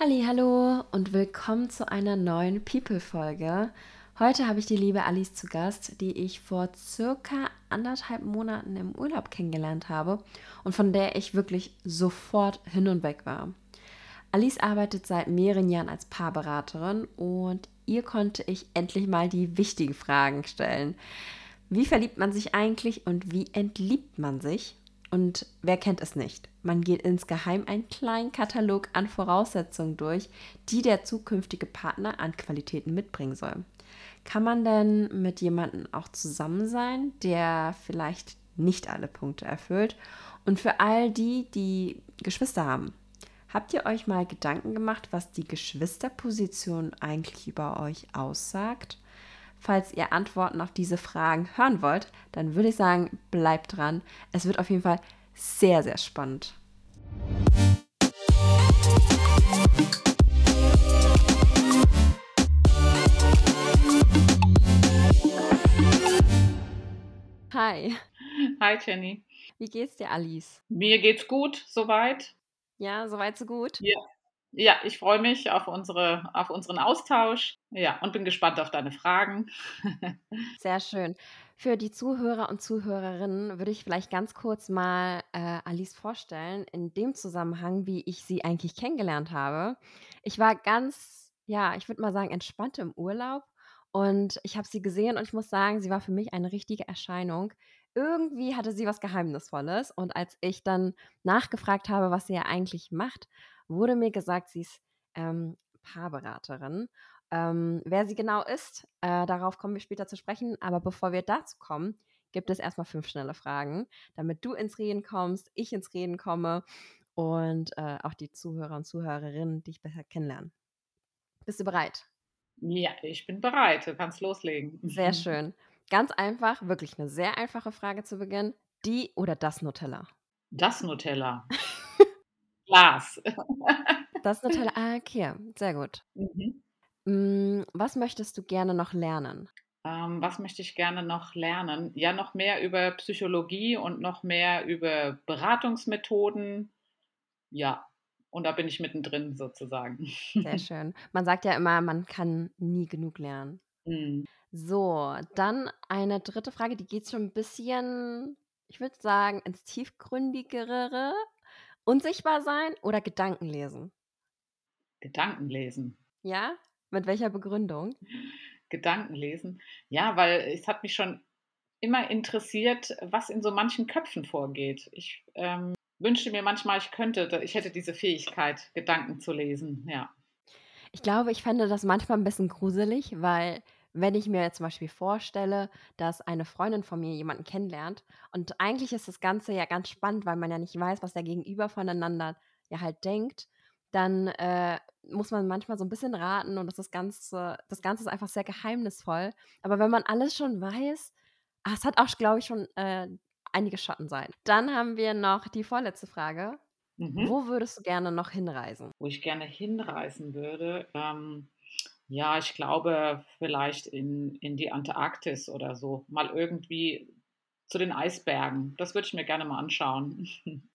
Hallo und willkommen zu einer neuen People-Folge. Heute habe ich die liebe Alice zu Gast, die ich vor circa anderthalb Monaten im Urlaub kennengelernt habe und von der ich wirklich sofort hin und weg war. Alice arbeitet seit mehreren Jahren als Paarberaterin und ihr konnte ich endlich mal die wichtigen Fragen stellen. Wie verliebt man sich eigentlich und wie entliebt man sich? Und wer kennt es nicht? Man geht insgeheim einen kleinen Katalog an Voraussetzungen durch, die der zukünftige Partner an Qualitäten mitbringen soll. Kann man denn mit jemandem auch zusammen sein, der vielleicht nicht alle Punkte erfüllt? Und für all die, die Geschwister haben, habt ihr euch mal Gedanken gemacht, was die Geschwisterposition eigentlich über euch aussagt? Falls ihr Antworten auf diese Fragen hören wollt, dann würde ich sagen, bleibt dran. Es wird auf jeden Fall sehr, sehr spannend. Hi. Hi Jenny. Wie geht's dir, Alice? Mir geht's gut, soweit. Ja, soweit so gut. Ja. Ja, ich freue mich auf, unsere, auf unseren Austausch. Ja, und bin gespannt auf deine Fragen. Sehr schön. Für die Zuhörer und Zuhörerinnen würde ich vielleicht ganz kurz mal äh, Alice vorstellen, in dem Zusammenhang, wie ich sie eigentlich kennengelernt habe. Ich war ganz, ja, ich würde mal sagen, entspannt im Urlaub und ich habe sie gesehen und ich muss sagen, sie war für mich eine richtige Erscheinung. Irgendwie hatte sie was Geheimnisvolles und als ich dann nachgefragt habe, was sie ja eigentlich macht, wurde mir gesagt, sie ist ähm, Paarberaterin. Ähm, wer sie genau ist, äh, darauf kommen wir später zu sprechen. Aber bevor wir dazu kommen, gibt es erstmal fünf schnelle Fragen, damit du ins Reden kommst, ich ins Reden komme und äh, auch die Zuhörer und Zuhörerinnen dich besser kennenlernen. Bist du bereit? Ja, ich bin bereit. Du kannst loslegen. Sehr schön. Ganz einfach, wirklich eine sehr einfache Frage zu Beginn. Die oder das Nutella? Das Nutella. Glas. Das Nutella. Ah, okay, sehr gut. Mhm. Mm, was möchtest du gerne noch lernen? Ähm, was möchte ich gerne noch lernen? Ja, noch mehr über Psychologie und noch mehr über Beratungsmethoden. Ja, und da bin ich mittendrin sozusagen. Sehr schön. Man sagt ja immer, man kann nie genug lernen. Mhm. So, dann eine dritte Frage, die geht schon ein bisschen, ich würde sagen, ins tiefgründigere. Unsichtbar sein oder Gedanken lesen? Gedanken lesen. Ja? Mit welcher Begründung? Gedanken lesen. Ja, weil es hat mich schon immer interessiert, was in so manchen Köpfen vorgeht. Ich ähm, wünschte mir manchmal, ich könnte, ich hätte diese Fähigkeit, Gedanken zu lesen, ja. Ich glaube, ich fände das manchmal ein bisschen gruselig, weil wenn ich mir zum Beispiel vorstelle, dass eine Freundin von mir jemanden kennenlernt und eigentlich ist das Ganze ja ganz spannend, weil man ja nicht weiß, was der Gegenüber voneinander ja halt denkt, dann äh, muss man manchmal so ein bisschen raten und das, ist Ganze, das Ganze ist einfach sehr geheimnisvoll. Aber wenn man alles schon weiß, ah, es hat auch, glaube ich, schon äh, einige Schattenseiten. Dann haben wir noch die vorletzte Frage. Mhm. Wo würdest du gerne noch hinreisen? Wo ich gerne hinreisen würde, ähm, ja, ich glaube vielleicht in, in die Antarktis oder so. Mal irgendwie zu den Eisbergen. Das würde ich mir gerne mal anschauen.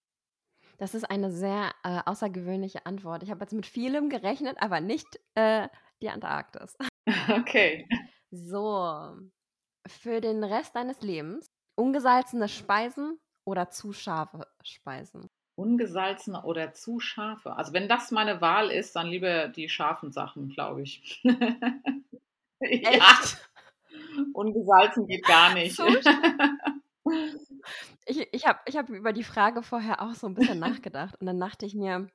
Das ist eine sehr äh, außergewöhnliche Antwort. Ich habe jetzt mit vielem gerechnet, aber nicht äh, die Antarktis. Okay. So, für den Rest deines Lebens ungesalzene Speisen oder zu scharfe Speisen? Ungesalzene oder zu scharfe. Also wenn das meine Wahl ist, dann lieber die scharfen Sachen, glaube ich. ja. Ungesalzen geht gar nicht. ich ich habe ich hab über die Frage vorher auch so ein bisschen nachgedacht und dann dachte ich mir,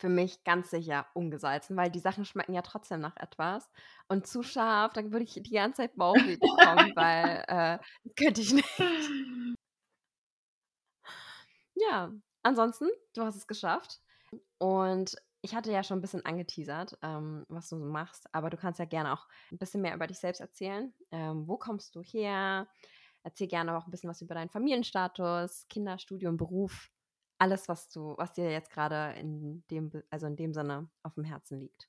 für mich ganz sicher ungesalzen, weil die Sachen schmecken ja trotzdem nach etwas. Und zu scharf, dann würde ich die ganze Zeit Bauchweh bekommen, weil äh, könnte ich nicht. Ja, ansonsten, du hast es geschafft. Und ich hatte ja schon ein bisschen angeteasert, ähm, was du so machst, aber du kannst ja gerne auch ein bisschen mehr über dich selbst erzählen. Ähm, wo kommst du her? Erzähl gerne auch ein bisschen was über deinen Familienstatus, Kinder, Studium, Beruf, alles, was du, was dir jetzt gerade in dem, also in dem Sinne auf dem Herzen liegt.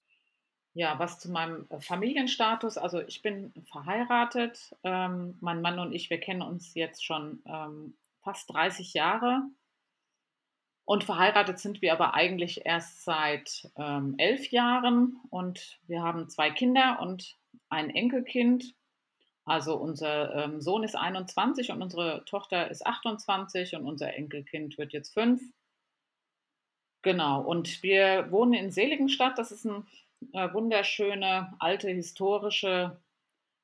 Ja, was zu meinem äh, Familienstatus, also ich bin verheiratet. Ähm, mein Mann und ich, wir kennen uns jetzt schon ähm, fast 30 Jahre. Und verheiratet sind wir aber eigentlich erst seit ähm, elf Jahren und wir haben zwei Kinder und ein Enkelkind. Also unser ähm, Sohn ist 21 und unsere Tochter ist 28 und unser Enkelkind wird jetzt fünf. Genau, und wir wohnen in Seligenstadt. Das ist eine äh, wunderschöne, alte, historische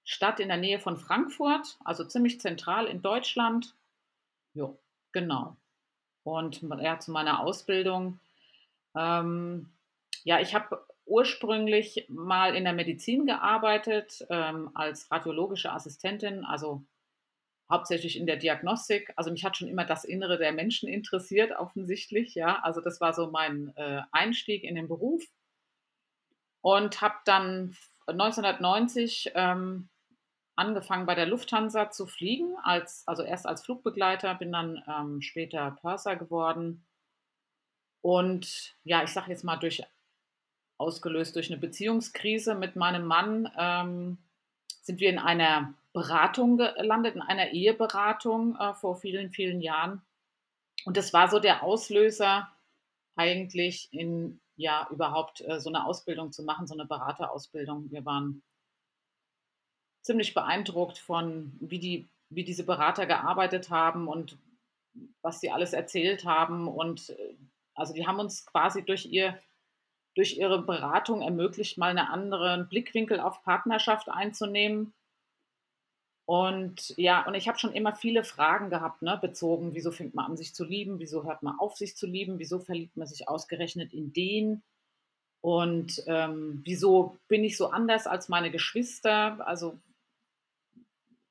Stadt in der Nähe von Frankfurt, also ziemlich zentral in Deutschland. Jo, genau. Und ja, zu meiner Ausbildung. Ähm, ja, ich habe ursprünglich mal in der Medizin gearbeitet ähm, als radiologische Assistentin, also hauptsächlich in der Diagnostik. Also mich hat schon immer das Innere der Menschen interessiert, offensichtlich. Ja, also das war so mein äh, Einstieg in den Beruf und habe dann 1990 ähm, angefangen bei der Lufthansa zu fliegen, als, also erst als Flugbegleiter, bin dann ähm, später Purser geworden. Und ja, ich sage jetzt mal durch ausgelöst durch eine Beziehungskrise mit meinem Mann, ähm, sind wir in einer Beratung gelandet, in einer Eheberatung äh, vor vielen, vielen Jahren. Und das war so der Auslöser, eigentlich in ja überhaupt äh, so eine Ausbildung zu machen, so eine Beraterausbildung. Wir waren ziemlich beeindruckt von, wie, die, wie diese Berater gearbeitet haben und was sie alles erzählt haben. Und äh, also die haben uns quasi durch ihr durch ihre Beratung ermöglicht, mal einen anderen Blickwinkel auf Partnerschaft einzunehmen. Und ja, und ich habe schon immer viele Fragen gehabt, ne, bezogen, wieso fängt man an, sich zu lieben, wieso hört man auf, sich zu lieben, wieso verliebt man sich ausgerechnet in den und ähm, wieso bin ich so anders als meine Geschwister? Also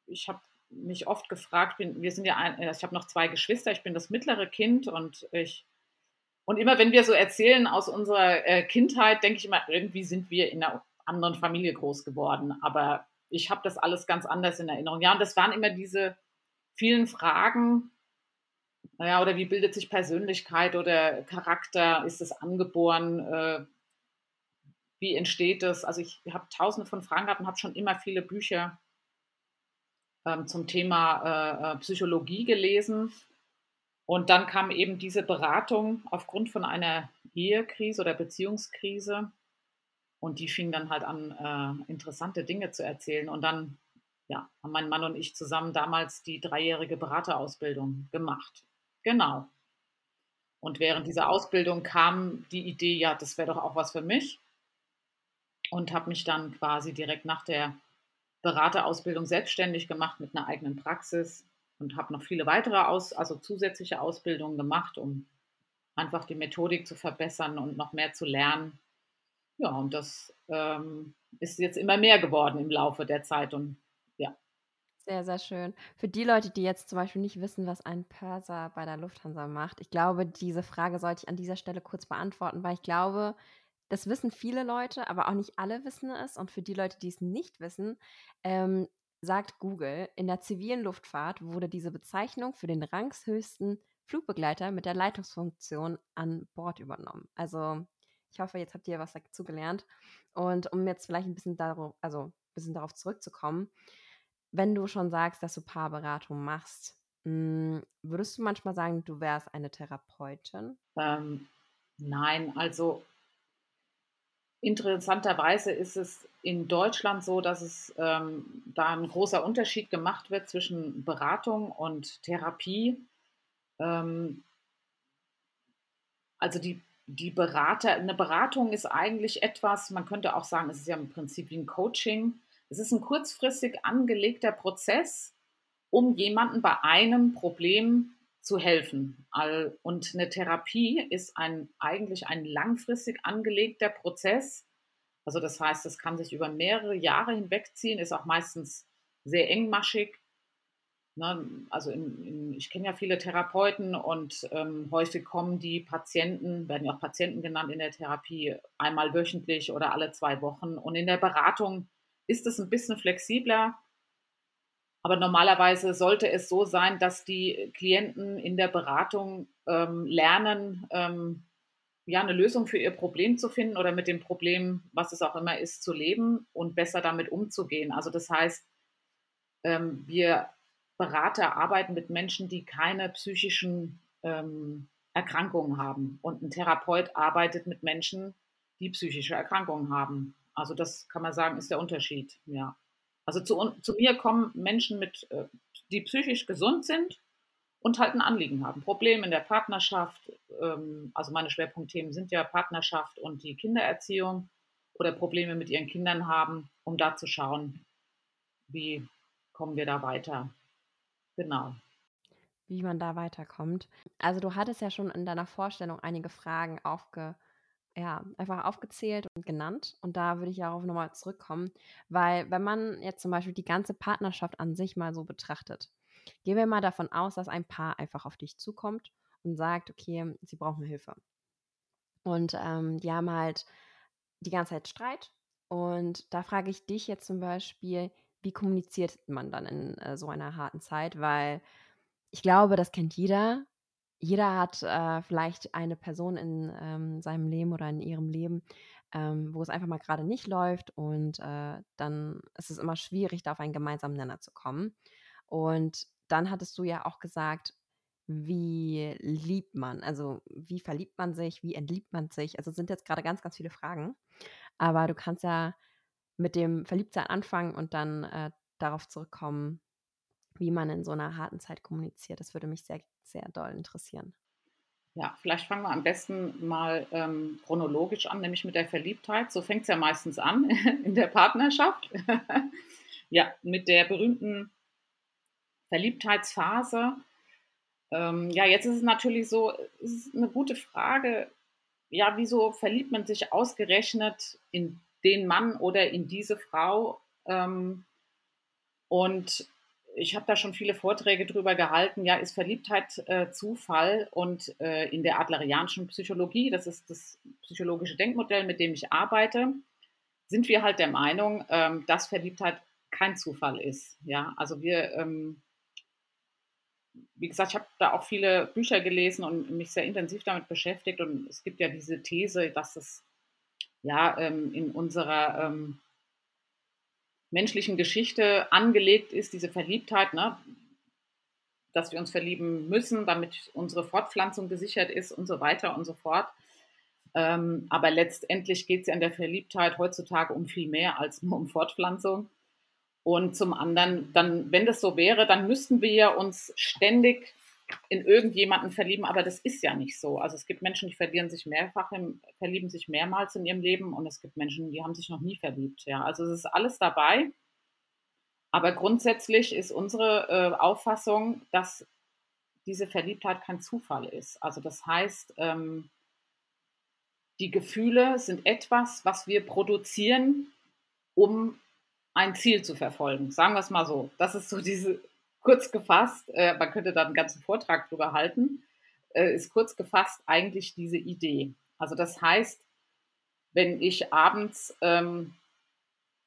ich habe mich oft gefragt, bin, wir sind ja, ein, ich habe noch zwei Geschwister, ich bin das mittlere Kind und ich und immer wenn wir so erzählen aus unserer äh, Kindheit, denke ich immer, irgendwie sind wir in einer anderen Familie groß geworden. Aber ich habe das alles ganz anders in Erinnerung. Ja, und das waren immer diese vielen Fragen. Naja, oder wie bildet sich Persönlichkeit oder Charakter? Ist es angeboren? Äh, wie entsteht es? Also ich habe tausende von Fragen gehabt und habe schon immer viele Bücher ähm, zum Thema äh, äh Psychologie gelesen und dann kam eben diese Beratung aufgrund von einer Ehekrise oder Beziehungskrise. Und die fing dann halt an, äh, interessante Dinge zu erzählen. Und dann ja, haben mein Mann und ich zusammen damals die dreijährige Beraterausbildung gemacht. Genau. Und während dieser Ausbildung kam die Idee, ja, das wäre doch auch was für mich. Und habe mich dann quasi direkt nach der Beraterausbildung selbstständig gemacht mit einer eigenen Praxis und habe noch viele weitere Aus, also zusätzliche Ausbildungen gemacht, um einfach die Methodik zu verbessern und noch mehr zu lernen. Ja, und das ähm, ist jetzt immer mehr geworden im Laufe der Zeit und ja. Sehr, sehr schön. Für die Leute, die jetzt zum Beispiel nicht wissen, was ein Purser bei der Lufthansa macht, ich glaube, diese Frage sollte ich an dieser Stelle kurz beantworten, weil ich glaube, das wissen viele Leute, aber auch nicht alle wissen es. Und für die Leute, die es nicht wissen, ähm, sagt Google, in der zivilen Luftfahrt wurde diese Bezeichnung für den rangshöchsten Flugbegleiter mit der Leitungsfunktion an Bord übernommen. Also ich hoffe, jetzt habt ihr was dazu gelernt. Und um jetzt vielleicht ein bisschen darauf, also ein bisschen darauf zurückzukommen, wenn du schon sagst, dass du Paarberatung machst, hm, würdest du manchmal sagen, du wärst eine Therapeutin? Ähm, nein, also Interessanterweise ist es in Deutschland so, dass es ähm, da ein großer Unterschied gemacht wird zwischen Beratung und Therapie. Ähm, also die, die Berater, eine Beratung ist eigentlich etwas, man könnte auch sagen, es ist ja im Prinzip wie ein Coaching. Es ist ein kurzfristig angelegter Prozess, um jemanden bei einem Problem zu helfen. Und eine Therapie ist ein, eigentlich ein langfristig angelegter Prozess. Also das heißt, es kann sich über mehrere Jahre hinwegziehen, ist auch meistens sehr engmaschig. Ne? Also in, in, ich kenne ja viele Therapeuten und ähm, häufig kommen die Patienten, werden ja auch Patienten genannt in der Therapie, einmal wöchentlich oder alle zwei Wochen. Und in der Beratung ist es ein bisschen flexibler. Aber normalerweise sollte es so sein, dass die Klienten in der Beratung ähm, lernen, ähm, ja, eine Lösung für ihr Problem zu finden oder mit dem Problem, was es auch immer ist, zu leben und besser damit umzugehen. Also das heißt, ähm, wir Berater arbeiten mit Menschen, die keine psychischen ähm, Erkrankungen haben. Und ein Therapeut arbeitet mit Menschen, die psychische Erkrankungen haben. Also das kann man sagen, ist der Unterschied. Ja. Also zu, zu mir kommen Menschen mit, äh, die psychisch gesund sind und halt ein Anliegen haben. Probleme in der Partnerschaft, ähm, also meine Schwerpunktthemen sind ja Partnerschaft und die Kindererziehung oder Probleme mit ihren Kindern haben, um da zu schauen, wie kommen wir da weiter. Genau. Wie man da weiterkommt. Also du hattest ja schon in deiner Vorstellung einige Fragen aufge, ja, einfach aufgezählt und genannt. Und da würde ich darauf nochmal zurückkommen, weil wenn man jetzt zum Beispiel die ganze Partnerschaft an sich mal so betrachtet, gehen wir mal davon aus, dass ein Paar einfach auf dich zukommt und sagt, okay, sie brauchen Hilfe. Und ähm, die haben halt die ganze Zeit Streit. Und da frage ich dich jetzt zum Beispiel, wie kommuniziert man dann in äh, so einer harten Zeit? Weil ich glaube, das kennt jeder. Jeder hat äh, vielleicht eine Person in ähm, seinem Leben oder in ihrem Leben, ähm, wo es einfach mal gerade nicht läuft und äh, dann ist es immer schwierig, da auf einen gemeinsamen Nenner zu kommen. Und dann hattest du ja auch gesagt, wie liebt man? Also wie verliebt man sich? Wie entliebt man sich? Also sind jetzt gerade ganz, ganz viele Fragen. Aber du kannst ja mit dem Verliebtsein anfangen und dann äh, darauf zurückkommen, wie man in so einer harten Zeit kommuniziert. Das würde mich sehr, sehr doll interessieren. Ja, vielleicht fangen wir am besten mal ähm, chronologisch an, nämlich mit der Verliebtheit. So fängt es ja meistens an in der Partnerschaft. ja, mit der berühmten Verliebtheitsphase. Ähm, ja, jetzt ist es natürlich so, es ist eine gute Frage. Ja, wieso verliebt man sich ausgerechnet in den Mann oder in diese Frau? Ähm, und ich habe da schon viele Vorträge drüber gehalten. Ja, ist Verliebtheit äh, Zufall? Und äh, in der adlerianischen Psychologie, das ist das psychologische Denkmodell, mit dem ich arbeite, sind wir halt der Meinung, ähm, dass Verliebtheit kein Zufall ist. Ja, also wir ähm, wie gesagt, ich habe da auch viele Bücher gelesen und mich sehr intensiv damit beschäftigt. Und es gibt ja diese These, dass es ja ähm, in unserer ähm, menschlichen Geschichte angelegt ist, diese Verliebtheit, ne? dass wir uns verlieben müssen, damit unsere Fortpflanzung gesichert ist und so weiter und so fort. Ähm, aber letztendlich geht es ja in der Verliebtheit heutzutage um viel mehr als nur um Fortpflanzung. Und zum anderen, dann, wenn das so wäre, dann müssten wir uns ständig in irgendjemanden verlieben, aber das ist ja nicht so. Also es gibt Menschen, die verlieren sich mehrfach, im, verlieben sich mehrmals in ihrem Leben und es gibt Menschen, die haben sich noch nie verliebt. Ja, also es ist alles dabei. Aber grundsätzlich ist unsere äh, Auffassung, dass diese Verliebtheit kein Zufall ist. Also das heißt, ähm, die Gefühle sind etwas, was wir produzieren, um ein Ziel zu verfolgen. Sagen wir es mal so. Das ist so diese, kurz gefasst, äh, man könnte da einen ganzen Vortrag drüber halten, äh, ist kurz gefasst eigentlich diese Idee. Also das heißt, wenn ich abends ähm,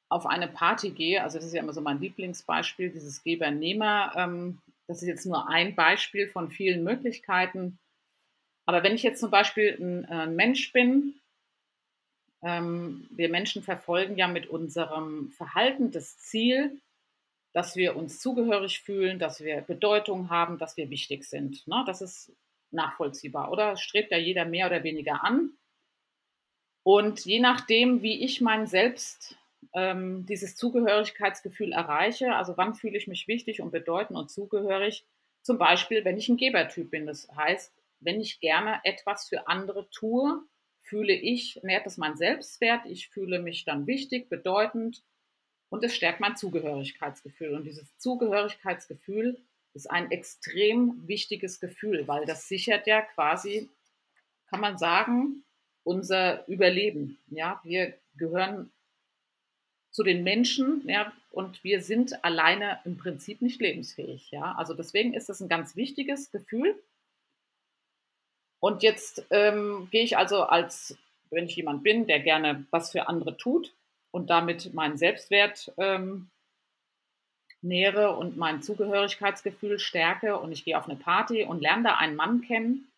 auf eine Party gehe, also das ist ja immer so mein Lieblingsbeispiel, dieses Geber-Nehmer, ähm, das ist jetzt nur ein Beispiel von vielen Möglichkeiten. Aber wenn ich jetzt zum Beispiel ein, äh, ein Mensch bin, ähm, wir Menschen verfolgen ja mit unserem Verhalten das Ziel, dass wir uns zugehörig fühlen, dass wir Bedeutung haben, dass wir wichtig sind. Ne? Das ist nachvollziehbar, oder? Das strebt ja jeder mehr oder weniger an. Und je nachdem, wie ich mein Selbst ähm, dieses Zugehörigkeitsgefühl erreiche, also wann fühle ich mich wichtig und bedeutend und zugehörig, zum Beispiel, wenn ich ein Gebertyp bin. Das heißt, wenn ich gerne etwas für andere tue, fühle ich, nährt es mein Selbstwert, ich fühle mich dann wichtig, bedeutend und es stärkt mein Zugehörigkeitsgefühl. Und dieses Zugehörigkeitsgefühl ist ein extrem wichtiges Gefühl, weil das sichert ja quasi, kann man sagen, unser Überleben. Ja, wir gehören zu den Menschen, ja, und wir sind alleine im Prinzip nicht lebensfähig. Ja, also deswegen ist es ein ganz wichtiges Gefühl. Und jetzt ähm, gehe ich also als, wenn ich jemand bin, der gerne was für andere tut und damit meinen Selbstwert ähm, nähere und mein Zugehörigkeitsgefühl stärke. Und ich gehe auf eine Party und lerne da einen Mann kennen,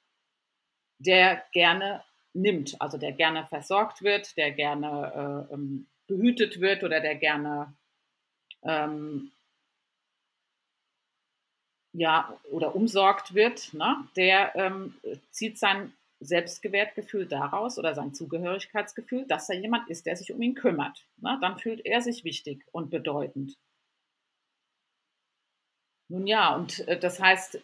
der gerne nimmt, also der gerne versorgt wird, der gerne äh, ähm, behütet wird oder der gerne ähm, ja, oder umsorgt wird, ne, der ähm, zieht sein Selbstgewertgefühl daraus oder sein Zugehörigkeitsgefühl, dass er jemand ist, der sich um ihn kümmert. Ne? Dann fühlt er sich wichtig und bedeutend. Nun ja, und äh, das heißt,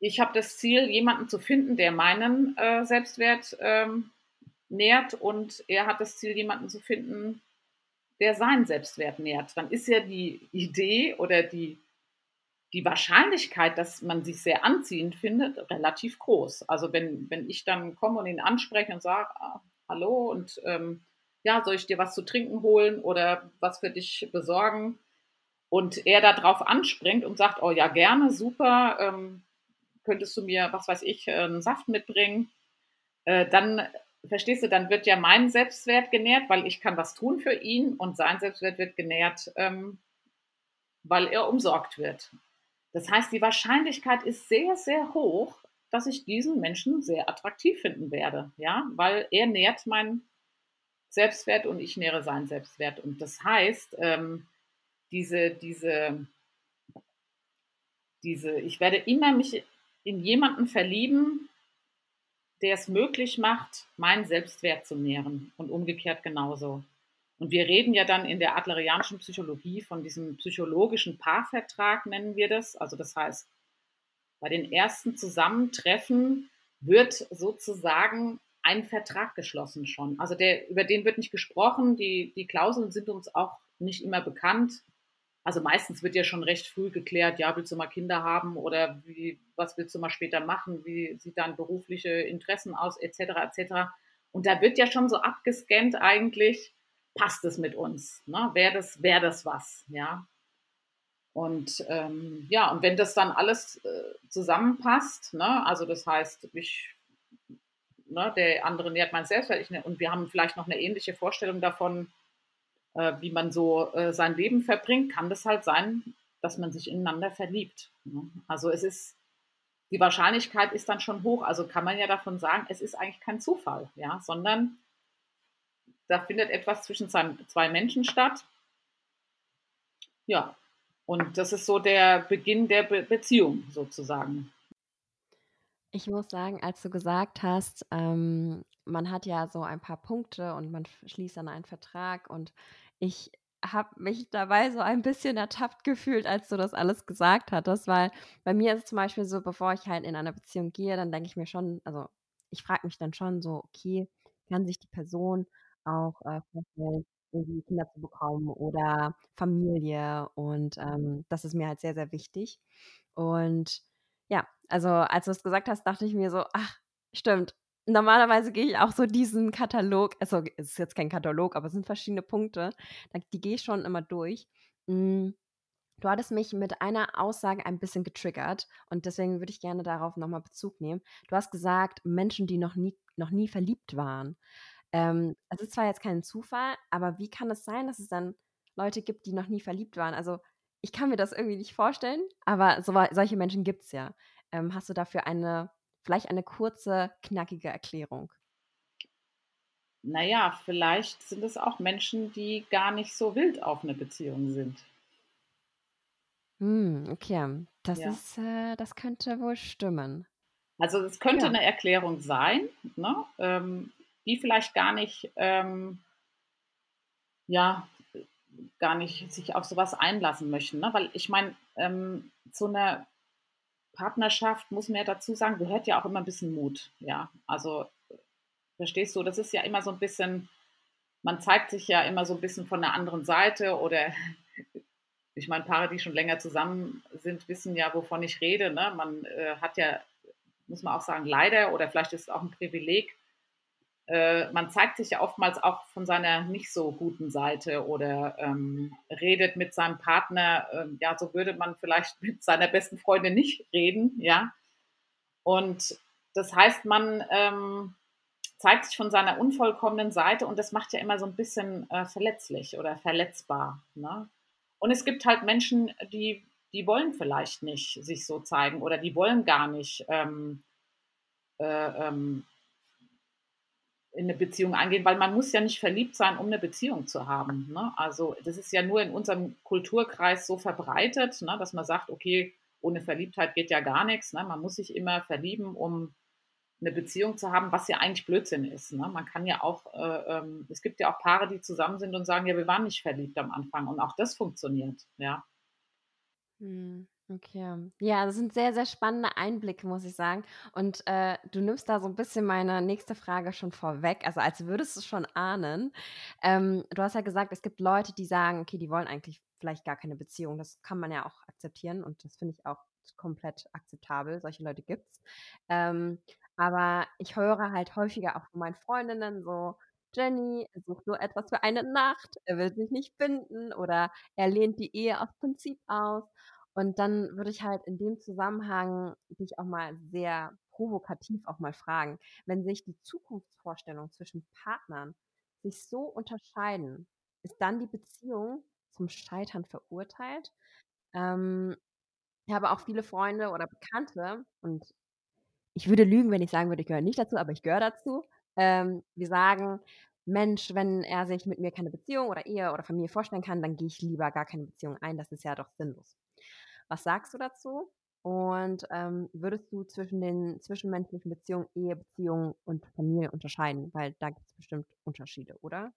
ich habe das Ziel, jemanden zu finden, der meinen äh, Selbstwert ähm, nährt und er hat das Ziel, jemanden zu finden, der seinen Selbstwert nährt. Dann ist ja die Idee oder die die Wahrscheinlichkeit, dass man sich sehr anziehend findet, relativ groß. Also wenn, wenn ich dann komme und ihn anspreche und sage, ah, hallo und ähm, ja, soll ich dir was zu trinken holen oder was für dich besorgen? Und er darauf anspringt und sagt, oh ja, gerne, super, ähm, könntest du mir, was weiß ich, einen Saft mitbringen? Äh, dann, verstehst du, dann wird ja mein Selbstwert genährt, weil ich kann was tun für ihn und sein Selbstwert wird genährt, ähm, weil er umsorgt wird. Das heißt, die Wahrscheinlichkeit ist sehr, sehr hoch, dass ich diesen Menschen sehr attraktiv finden werde, ja, weil er nährt meinen Selbstwert und ich nähere seinen Selbstwert. Und das heißt, ähm, diese, diese, diese, ich werde immer mich in jemanden verlieben, der es möglich macht, meinen Selbstwert zu nähren und umgekehrt genauso. Und wir reden ja dann in der adlerianischen Psychologie von diesem psychologischen Paarvertrag, nennen wir das. Also das heißt, bei den ersten Zusammentreffen wird sozusagen ein Vertrag geschlossen schon. Also der, über den wird nicht gesprochen. Die, die Klauseln sind uns auch nicht immer bekannt. Also meistens wird ja schon recht früh geklärt, ja, willst du mal Kinder haben oder wie, was willst du mal später machen, wie sieht dein berufliche Interessen aus, etc., etc. Und da wird ja schon so abgescannt eigentlich, passt es mit uns? Ne? Wäre das, wär das was? Ja. Und ähm, ja, und wenn das dann alles äh, zusammenpasst, ne? also das heißt, ich, ne, der andere nährt mein Selbstwert ich, und wir haben vielleicht noch eine ähnliche Vorstellung davon, äh, wie man so äh, sein Leben verbringt, kann das halt sein, dass man sich ineinander verliebt. Ne? Also es ist, die Wahrscheinlichkeit ist dann schon hoch. Also kann man ja davon sagen, es ist eigentlich kein Zufall, ja, sondern da findet etwas zwischen zwei Menschen statt. Ja, und das ist so der Beginn der Be Beziehung sozusagen. Ich muss sagen, als du gesagt hast, ähm, man hat ja so ein paar Punkte und man schließt dann einen Vertrag und ich habe mich dabei so ein bisschen ertappt gefühlt, als du das alles gesagt hattest, weil bei mir ist es zum Beispiel so, bevor ich halt in eine Beziehung gehe, dann denke ich mir schon, also ich frage mich dann schon so, okay, kann sich die Person auch, äh, irgendwie Kinder zu bekommen oder Familie und, ähm, das ist mir halt sehr, sehr wichtig. Und ja, also als du es gesagt hast, dachte ich mir so: „Ach, stimmt. Normalerweise gehe ich auch so diesen Katalog“ also, es ist jetzt kein Katalog, aber es sind verschiedene Punkte, die gehe ich schon immer durch. Hm, du hattest mich mit einer Aussage ein bisschen getriggert und deswegen würde ich gerne darauf noch mal Bezug nehmen. Du hast gesagt: „Menschen, die noch nie noch nie verliebt waren.“ Ähm, es ist zwar jetzt kein Zufall, aber wie kann es sein, dass es dann Leute gibt, die noch nie verliebt waren? Also, ich kann mir das irgendwie nicht vorstellen, aber so, solche Menschen gibt es ja. Ähm, hast du dafür eine, vielleicht eine kurze, knackige Erklärung? Naja, vielleicht sind es auch Menschen, die gar nicht so wild auf eine Beziehung sind. Hm, okay. Das ja. ist, äh, das könnte wohl stimmen. Also es könnte ja. eine Erklärung sein. Ne? Ähm, die vielleicht gar nicht, ähm, ja, gar nicht sich auf sowas einlassen möchten. Ne? Weil ich meine, ähm, zu einer Partnerschaft muss man ja dazu sagen, gehört ja auch immer ein bisschen Mut. Ja, also verstehst du, das ist ja immer so ein bisschen, man zeigt sich ja immer so ein bisschen von der anderen Seite oder ich meine, Paare, die schon länger zusammen sind, wissen ja, wovon ich rede. Ne? Man äh, hat ja, muss man auch sagen, leider oder vielleicht ist es auch ein Privileg, äh, man zeigt sich ja oftmals auch von seiner nicht so guten Seite oder ähm, redet mit seinem Partner, äh, ja, so würde man vielleicht mit seiner besten Freundin nicht reden, ja. Und das heißt, man ähm, zeigt sich von seiner unvollkommenen Seite und das macht ja immer so ein bisschen äh, verletzlich oder verletzbar. Ne? Und es gibt halt Menschen, die, die wollen vielleicht nicht sich so zeigen oder die wollen gar nicht ähm, äh, ähm, in eine Beziehung eingehen, weil man muss ja nicht verliebt sein, um eine Beziehung zu haben. Ne? Also das ist ja nur in unserem Kulturkreis so verbreitet, ne, dass man sagt, okay, ohne Verliebtheit geht ja gar nichts. Ne? Man muss sich immer verlieben, um eine Beziehung zu haben, was ja eigentlich Blödsinn ist. Ne? Man kann ja auch, äh, ähm, es gibt ja auch Paare, die zusammen sind und sagen, ja, wir waren nicht verliebt am Anfang und auch das funktioniert, ja. Hm, okay. Ja, das sind sehr, sehr spannende Einblicke, muss ich sagen. Und äh, du nimmst da so ein bisschen meine nächste Frage schon vorweg, also als würdest du es schon ahnen. Ähm, du hast ja gesagt, es gibt Leute, die sagen, okay, die wollen eigentlich vielleicht gar keine Beziehung. Das kann man ja auch akzeptieren und das finde ich auch komplett akzeptabel. Solche Leute gibt's. Ähm, aber ich höre halt häufiger auch von meinen Freundinnen so, Jenny, sucht nur etwas für eine Nacht, er will sich nicht binden oder er lehnt die Ehe aus Prinzip aus. Und dann würde ich halt in dem Zusammenhang dich auch mal sehr provokativ auch mal fragen, wenn sich die Zukunftsvorstellungen zwischen Partnern sich so unterscheiden, ist dann die Beziehung zum Scheitern verurteilt? Ähm, ich habe auch viele Freunde oder Bekannte und ich würde lügen, wenn ich sagen würde, ich gehöre nicht dazu, aber ich gehöre dazu. Ähm, die sagen, Mensch, wenn er sich mit mir keine Beziehung oder Ehe oder Familie vorstellen kann, dann gehe ich lieber gar keine Beziehung ein. Das ist ja doch sinnlos. Was sagst du dazu? Und ähm, würdest du zwischen den zwischenmenschlichen Beziehungen, Ehebeziehungen und Familie unterscheiden? Weil da gibt es bestimmt Unterschiede, oder?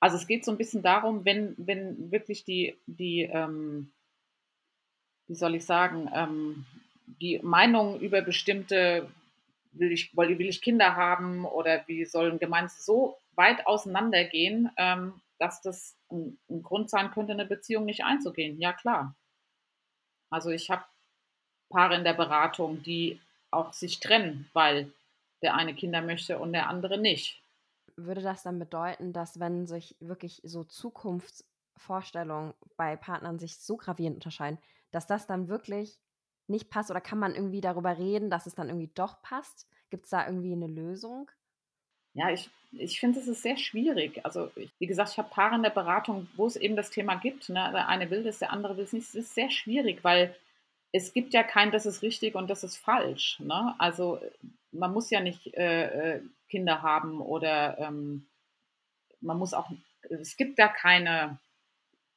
Also es geht so ein bisschen darum, wenn, wenn wirklich die, die ähm, wie soll ich sagen, ähm, die Meinung über bestimmte, will ich, will ich Kinder haben oder wie sollen gemeinsam so weit auseinandergehen, ähm, dass das ein, ein, Grund sein könnte, eine Beziehung nicht einzugehen. Ja, klar. Also ich habe Paare in der Beratung, die auch sich trennen, weil der eine Kinder möchte und der andere nicht. Würde das dann bedeuten, dass wenn sich wirklich so Zukunftsvorstellungen bei Partnern sich so gravierend unterscheiden, dass das dann wirklich nicht passt? Oder kann man irgendwie darüber reden, dass es dann irgendwie doch passt? Gibt es da irgendwie eine Lösung? Ja, ich, ich finde, es ist sehr schwierig. Also, ich, wie gesagt, ich habe Paare in der Beratung, wo es eben das Thema gibt. Ne? Der eine will das, der andere will es nicht. Es ist sehr schwierig, weil es gibt ja kein, das ist richtig und das ist falsch. Ne? Also, man muss ja nicht äh, äh Kinder haben oder ähm, man muss auch, es gibt da keine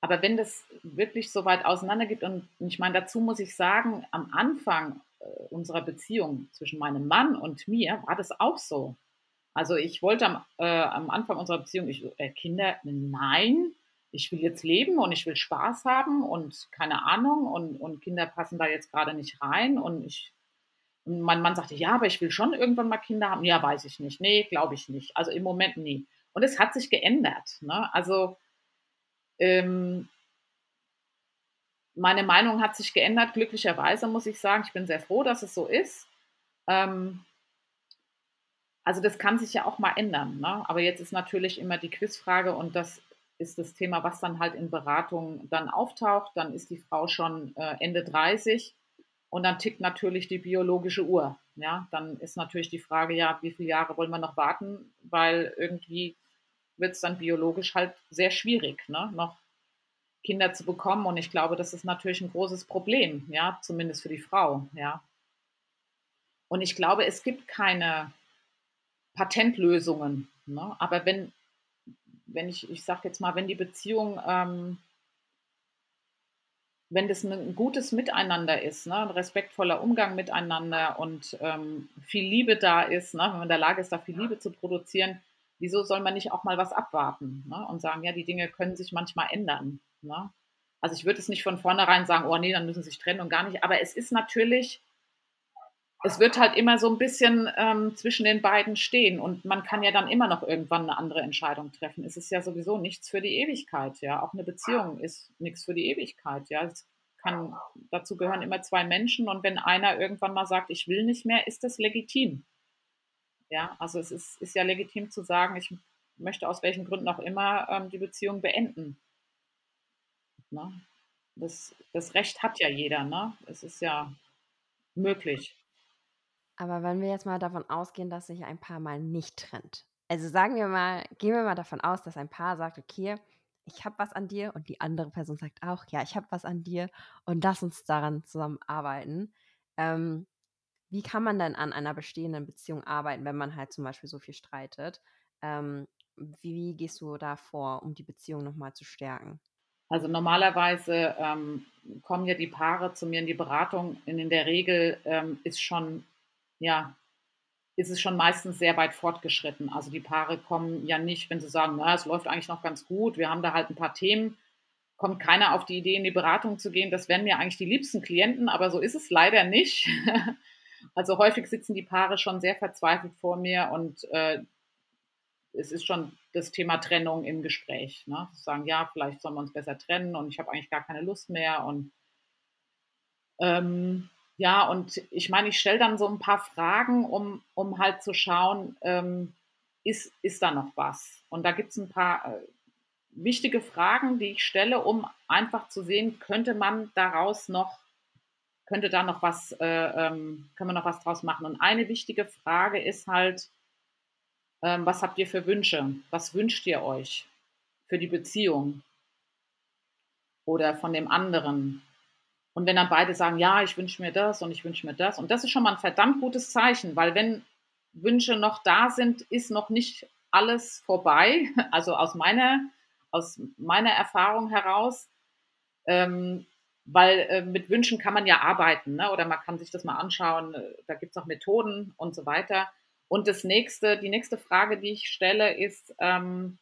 aber wenn das wirklich so weit auseinander geht, und ich meine, dazu muss ich sagen, am Anfang äh, unserer Beziehung zwischen meinem Mann und mir war das auch so. Also ich wollte am, äh, am Anfang unserer Beziehung, ich, äh, Kinder, nein, ich will jetzt leben und ich will Spaß haben und keine Ahnung und, und Kinder passen da jetzt gerade nicht rein und ich und mein Mann sagte, ja, aber ich will schon irgendwann mal Kinder haben. Ja, weiß ich nicht. Nee, glaube ich nicht. Also im Moment nie. Und es hat sich geändert. Ne? Also ähm, meine Meinung hat sich geändert, glücklicherweise muss ich sagen. Ich bin sehr froh, dass es so ist. Ähm, also das kann sich ja auch mal ändern. Ne? Aber jetzt ist natürlich immer die Quizfrage und das ist das Thema, was dann halt in Beratung dann auftaucht. Dann ist die Frau schon äh, Ende 30 und dann tickt natürlich die biologische Uhr. Ja, dann ist natürlich die Frage, ja, wie viele Jahre wollen wir noch warten, weil irgendwie wird es dann biologisch halt sehr schwierig, ne? noch Kinder zu bekommen. Und ich glaube, das ist natürlich ein großes Problem, ja, zumindest für die Frau, ja. Und ich glaube, es gibt keine Patentlösungen. Ne? Aber wenn, wenn ich, ich sage jetzt mal, wenn die Beziehung, ähm, wenn das ein gutes Miteinander ist, ne? ein respektvoller Umgang miteinander und ähm, viel Liebe da ist, ne? wenn man in der Lage ist, da viel Liebe zu produzieren, wieso soll man nicht auch mal was abwarten ne? und sagen, ja, die Dinge können sich manchmal ändern. Ne? Also ich würde es nicht von vornherein sagen, oh nee, dann müssen sie sich trennen und gar nicht. Aber es ist natürlich, es wird halt immer so ein bisschen ähm, zwischen den beiden stehen und man kann ja dann immer noch irgendwann eine andere Entscheidung treffen. Es ist ja sowieso nichts für die Ewigkeit, ja. Auch eine Beziehung ist nichts für die Ewigkeit, ja. Es kann, dazu gehören immer zwei Menschen und wenn einer irgendwann mal sagt, ich will nicht mehr, ist das legitim. Ja, also es ist, ist ja legitim zu sagen, ich möchte aus welchen Gründen auch immer ähm, die Beziehung beenden. Ne? Das, das Recht hat ja jeder, ne? Es ist ja möglich. Aber wenn wir jetzt mal davon ausgehen, dass sich ein Paar mal nicht trennt. Also sagen wir mal, gehen wir mal davon aus, dass ein Paar sagt, okay, ich habe was an dir und die andere Person sagt auch, ja, ich habe was an dir und lass uns daran zusammenarbeiten. Ähm, wie kann man denn an einer bestehenden Beziehung arbeiten, wenn man halt zum Beispiel so viel streitet? Ähm, wie, gehst du da vor, um die Beziehung nochmal zu stärken? Also normalerweise ähm, kommen ja die Paare zu mir in die Beratung. Und in der Regel ähm, ist schon, ja, ist es schon meistens sehr weit fortgeschritten. Also die Paare kommen ja nicht, wenn sie sagen, na, es läuft eigentlich noch ganz gut, wir haben da halt ein paar Themen, kommt keiner auf die Idee, in die Beratung zu gehen. Das wären mir eigentlich die liebsten Klienten, aber so ist es leider nicht. Also häufig sitzen die Paare schon sehr verzweifelt vor mir und äh, es ist schon das Thema Trennung im Gespräch. Ne? Sie sagen, ja, vielleicht sollen wir uns besser trennen und ich habe eigentlich gar keine Lust mehr. Und ähm, ja, und ich meine, ich stelle dann so ein paar Fragen, um, um halt zu schauen, ähm, ist, ist da noch was? Und da gibt es ein paar äh, wichtige Fragen, die ich stelle, um einfach zu sehen, könnte man daraus noch, könnte da noch was, äh, ähm, können wir noch was draus machen? Und eine wichtige Frage ist halt, ähm, was habt ihr für Wünsche? Was wünscht ihr euch für die Beziehung? Oder von dem anderen? Und wenn dann beide sagen, ja, ich wünsche mir das und ich wünsche mir das, und das ist schon mal ein verdammt gutes Zeichen, weil wenn Wünsche noch da sind, ist noch nicht alles vorbei. Also aus meiner, aus meiner Erfahrung heraus. Ähm, weil äh, mit Wünschen kann man ja arbeiten, ne? oder man kann sich das mal anschauen, da gibt es auch Methoden und so weiter. Und das nächste, die nächste Frage, die ich stelle, ist, ähm,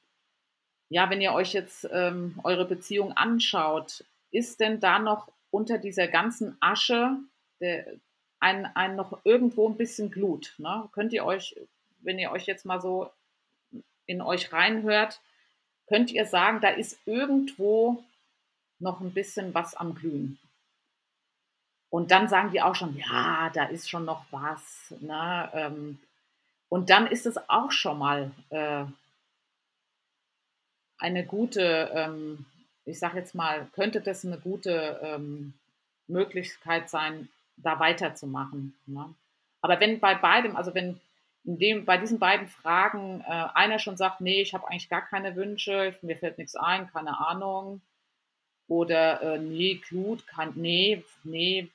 ja, wenn ihr euch jetzt ähm, eure Beziehung anschaut, ist denn da noch unter dieser ganzen Asche der, ein, ein noch irgendwo ein bisschen Glut? Ne? Könnt ihr euch, wenn ihr euch jetzt mal so in euch reinhört, könnt ihr sagen, da ist irgendwo noch ein bisschen was am Glühen. Und dann sagen die auch schon, ja, da ist schon noch was. Ne? Ähm, und dann ist es auch schon mal äh, eine gute, ähm, ich sage jetzt mal, könnte das eine gute ähm, Möglichkeit sein, da weiterzumachen. Ne? Aber wenn bei beidem, also wenn in dem, bei diesen beiden Fragen äh, einer schon sagt, nee, ich habe eigentlich gar keine Wünsche, mir fällt nichts ein, keine Ahnung, oder äh, nee, Glut, kann, nee, nee,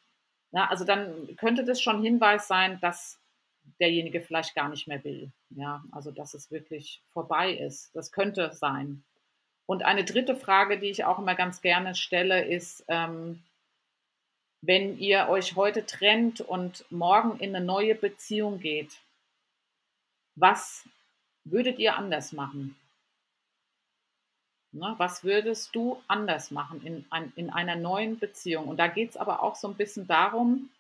na, also dann könnte das schon Hinweis sein, dass derjenige vielleicht gar nicht mehr will. Ja, also dass es wirklich vorbei ist. Das könnte sein. Und eine dritte Frage, die ich auch immer ganz gerne stelle, ist, ähm, wenn ihr euch heute trennt und morgen in eine neue Beziehung geht, was würdet ihr anders machen? Ne, was würdest du anders machen in, in einer neuen Beziehung? Und da geht es aber auch so ein bisschen darum,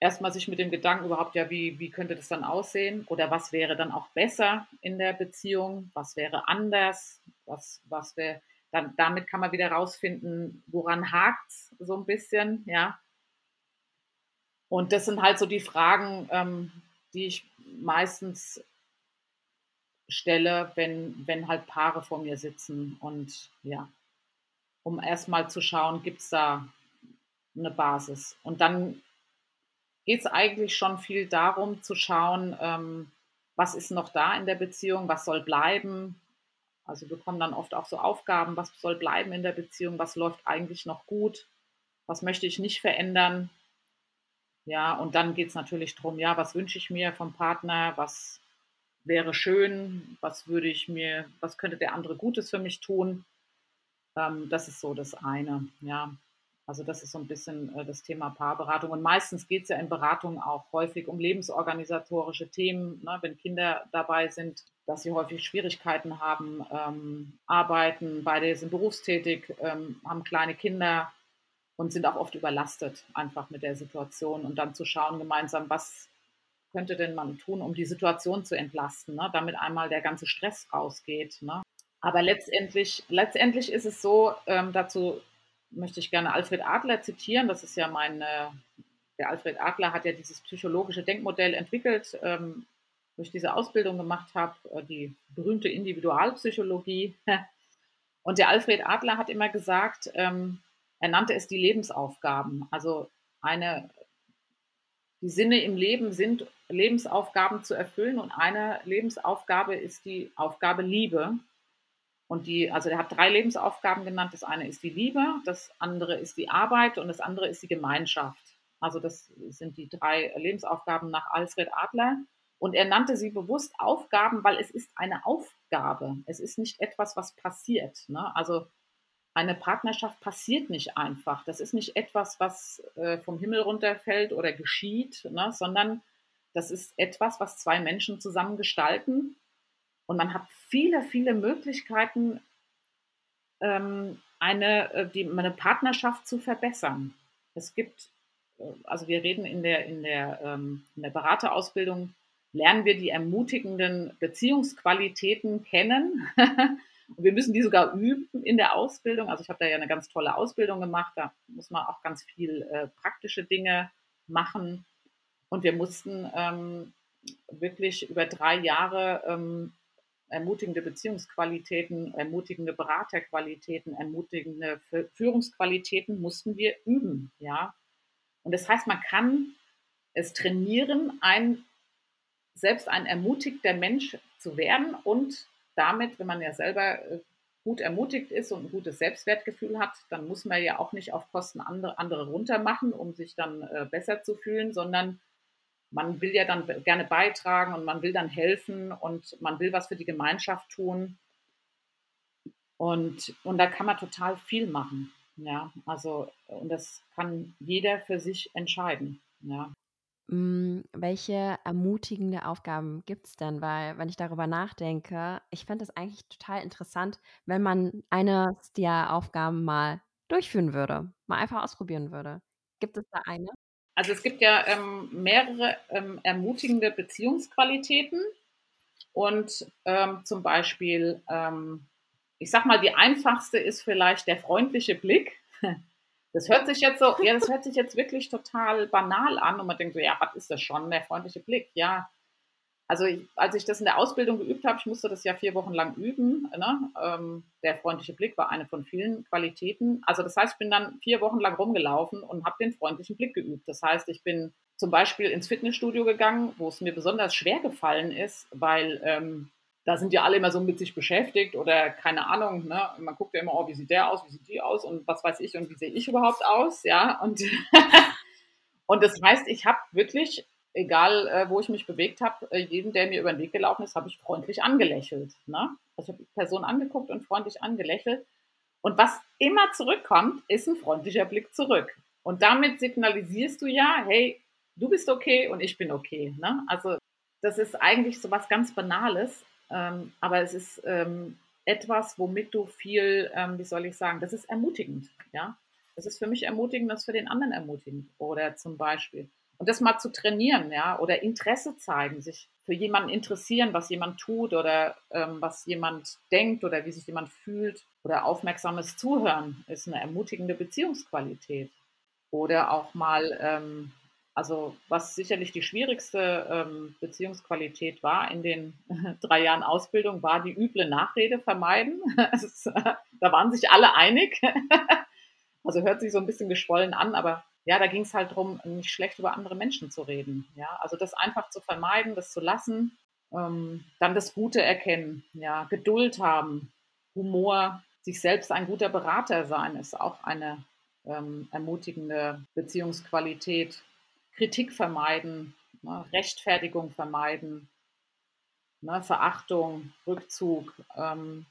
erstmal sich mit dem Gedanken überhaupt, ja, wie, wie könnte das dann aussehen? Oder was wäre dann auch besser in der Beziehung? Was wäre anders? Was, was wäre, dann, damit kann man wieder rausfinden, woran hakt es so ein bisschen, ja. Und das sind halt so die Fragen, ähm, die ich meistens stelle, wenn, wenn halt Paare vor mir sitzen und ja, um erstmal zu schauen, gibt es da eine Basis. Und dann geht es eigentlich schon viel darum zu schauen, ähm, was ist noch da in der Beziehung, was soll bleiben. Also wir bekommen dann oft auch so Aufgaben, was soll bleiben in der Beziehung, was läuft eigentlich noch gut, was möchte ich nicht verändern. Ja, und dann geht es natürlich darum, ja, was wünsche ich mir vom Partner, was wäre schön, was würde ich mir, was könnte der andere Gutes für mich tun. Ähm, das ist so das eine, ja. Also das ist so ein bisschen äh, das Thema Paarberatung. Und meistens geht es ja in Beratungen auch häufig um lebensorganisatorische Themen, ne, wenn Kinder dabei sind, dass sie häufig Schwierigkeiten haben, ähm, arbeiten, beide sind berufstätig, ähm, haben kleine Kinder und sind auch oft überlastet einfach mit der Situation und dann zu schauen gemeinsam, was könnte denn man tun, um die Situation zu entlasten, ne, damit einmal der ganze Stress rausgeht. Ne. Aber letztendlich, letztendlich ist es so, ähm, dazu möchte ich gerne Alfred Adler zitieren. Das ist ja mein, äh, der Alfred Adler hat ja dieses psychologische Denkmodell entwickelt, ähm, wo ich diese Ausbildung gemacht habe, äh, die berühmte Individualpsychologie. Und der Alfred Adler hat immer gesagt, ähm, er nannte es die Lebensaufgaben. Also eine, die Sinne im Leben sind Lebensaufgaben zu erfüllen und eine Lebensaufgabe ist die Aufgabe Liebe. Und die, also er hat drei Lebensaufgaben genannt. Das eine ist die Liebe, das andere ist die Arbeit und das andere ist die Gemeinschaft. Also das sind die drei Lebensaufgaben nach Alfred Adler. Und er nannte sie bewusst Aufgaben, weil es ist eine Aufgabe. Es ist nicht etwas, was passiert. Ne? Also eine Partnerschaft passiert nicht einfach. Das ist nicht etwas, was äh, vom Himmel runterfällt oder geschieht, ne, sondern das ist etwas, was zwei Menschen zusammen gestalten. Und man hat viele, viele Möglichkeiten, ähm, eine, äh, die, eine Partnerschaft zu verbessern. Es gibt, äh, also wir reden in der, in der, ähm, in der Beraterausbildung, lernen wir die ermutigenden Beziehungsqualitäten kennen. Und wir müssen die sogar üben in der Ausbildung. Also ich habe da ja eine ganz tolle Ausbildung gemacht. Da muss man auch ganz viel äh, praktische Dinge machen. Und wir mussten ähm, wirklich über drei Jahre ähm, ermutigende Beziehungsqualitäten, ermutigende Beraterqualitäten, ermutigende Führungsqualitäten mussten wir üben, ja. Und das heißt, man kann es trainieren, ein, selbst ein ermutigter Mensch zu werden und damit, wenn man ja selber äh, gut ermutigt ist und ein gutes Selbstwertgefühl hat, dann muss man ja auch nicht auf Kosten andere, andere runtermachen, um sich dann äh, besser zu fühlen, sondern man will ja dann gerne beitragen und man will dann helfen und man will was für die Gemeinschaft tun. Und, und da kann man total viel machen. Ja, also, und das kann jeder für sich entscheiden. Ja. Hm, welche ermutigende Aufgaben gibt es denn? Weil, wenn ich darüber nachdenke, ich fände es eigentlich total interessant, wenn man eines der Aufgaben mal durchführen würde, mal einfach ausprobieren würde. Gibt es da eine? Also es gibt ja ähm, mehrere ähm, ermutigende Beziehungsqualitäten und ähm, zum Beispiel, ähm, ich sag mal, die einfachste ist vielleicht der freundliche Blick. Das hört sich jetzt so, ja, das hört sich jetzt wirklich total banal an und man denkt so, ja, was ist das schon, der freundliche Blick? Ja, also ich, als ich das in der Ausbildung geübt habe, ich musste das ja vier Wochen lang üben. Ne? Ähm, der freundliche Blick war eine von vielen Qualitäten. Also das heißt, ich bin dann vier Wochen lang rumgelaufen und habe den freundlichen Blick geübt. Das heißt, ich bin zum Beispiel ins Fitnessstudio gegangen, wo es mir besonders schwer gefallen ist, weil ähm, da sind ja alle immer so mit sich beschäftigt oder keine Ahnung, ne? man guckt ja immer, oh, wie sieht der aus, wie sieht die aus und was weiß ich und wie sehe ich überhaupt aus, ja, und, und das heißt, ich habe wirklich, egal äh, wo ich mich bewegt habe, äh, jeden, der mir über den Weg gelaufen ist, habe ich freundlich angelächelt, ne? Also ich habe die Person angeguckt und freundlich angelächelt und was immer zurückkommt, ist ein freundlicher Blick zurück und damit signalisierst du ja, hey, du bist okay und ich bin okay, ne? Also das ist eigentlich so was ganz Banales, ähm, aber es ist ähm, etwas, womit du viel, ähm, wie soll ich sagen, das ist ermutigend. Ja, das ist für mich ermutigend, das ist für den anderen ermutigend. Oder zum Beispiel. Und das mal zu trainieren, ja, oder Interesse zeigen, sich für jemanden interessieren, was jemand tut oder ähm, was jemand denkt oder wie sich jemand fühlt oder aufmerksames Zuhören ist eine ermutigende Beziehungsqualität. Oder auch mal ähm, also was sicherlich die schwierigste ähm, Beziehungsqualität war in den drei Jahren Ausbildung, war die üble Nachrede vermeiden. äh, da waren sich alle einig. also hört sich so ein bisschen geschwollen an, aber ja, da ging es halt darum, nicht schlecht über andere Menschen zu reden. Ja, also das einfach zu vermeiden, das zu lassen, ähm, dann das Gute erkennen, ja, Geduld haben, Humor, sich selbst ein guter Berater sein, ist auch eine ähm, ermutigende Beziehungsqualität. Kritik vermeiden, ne, Rechtfertigung vermeiden, ne, Verachtung, Rückzug. Ähm,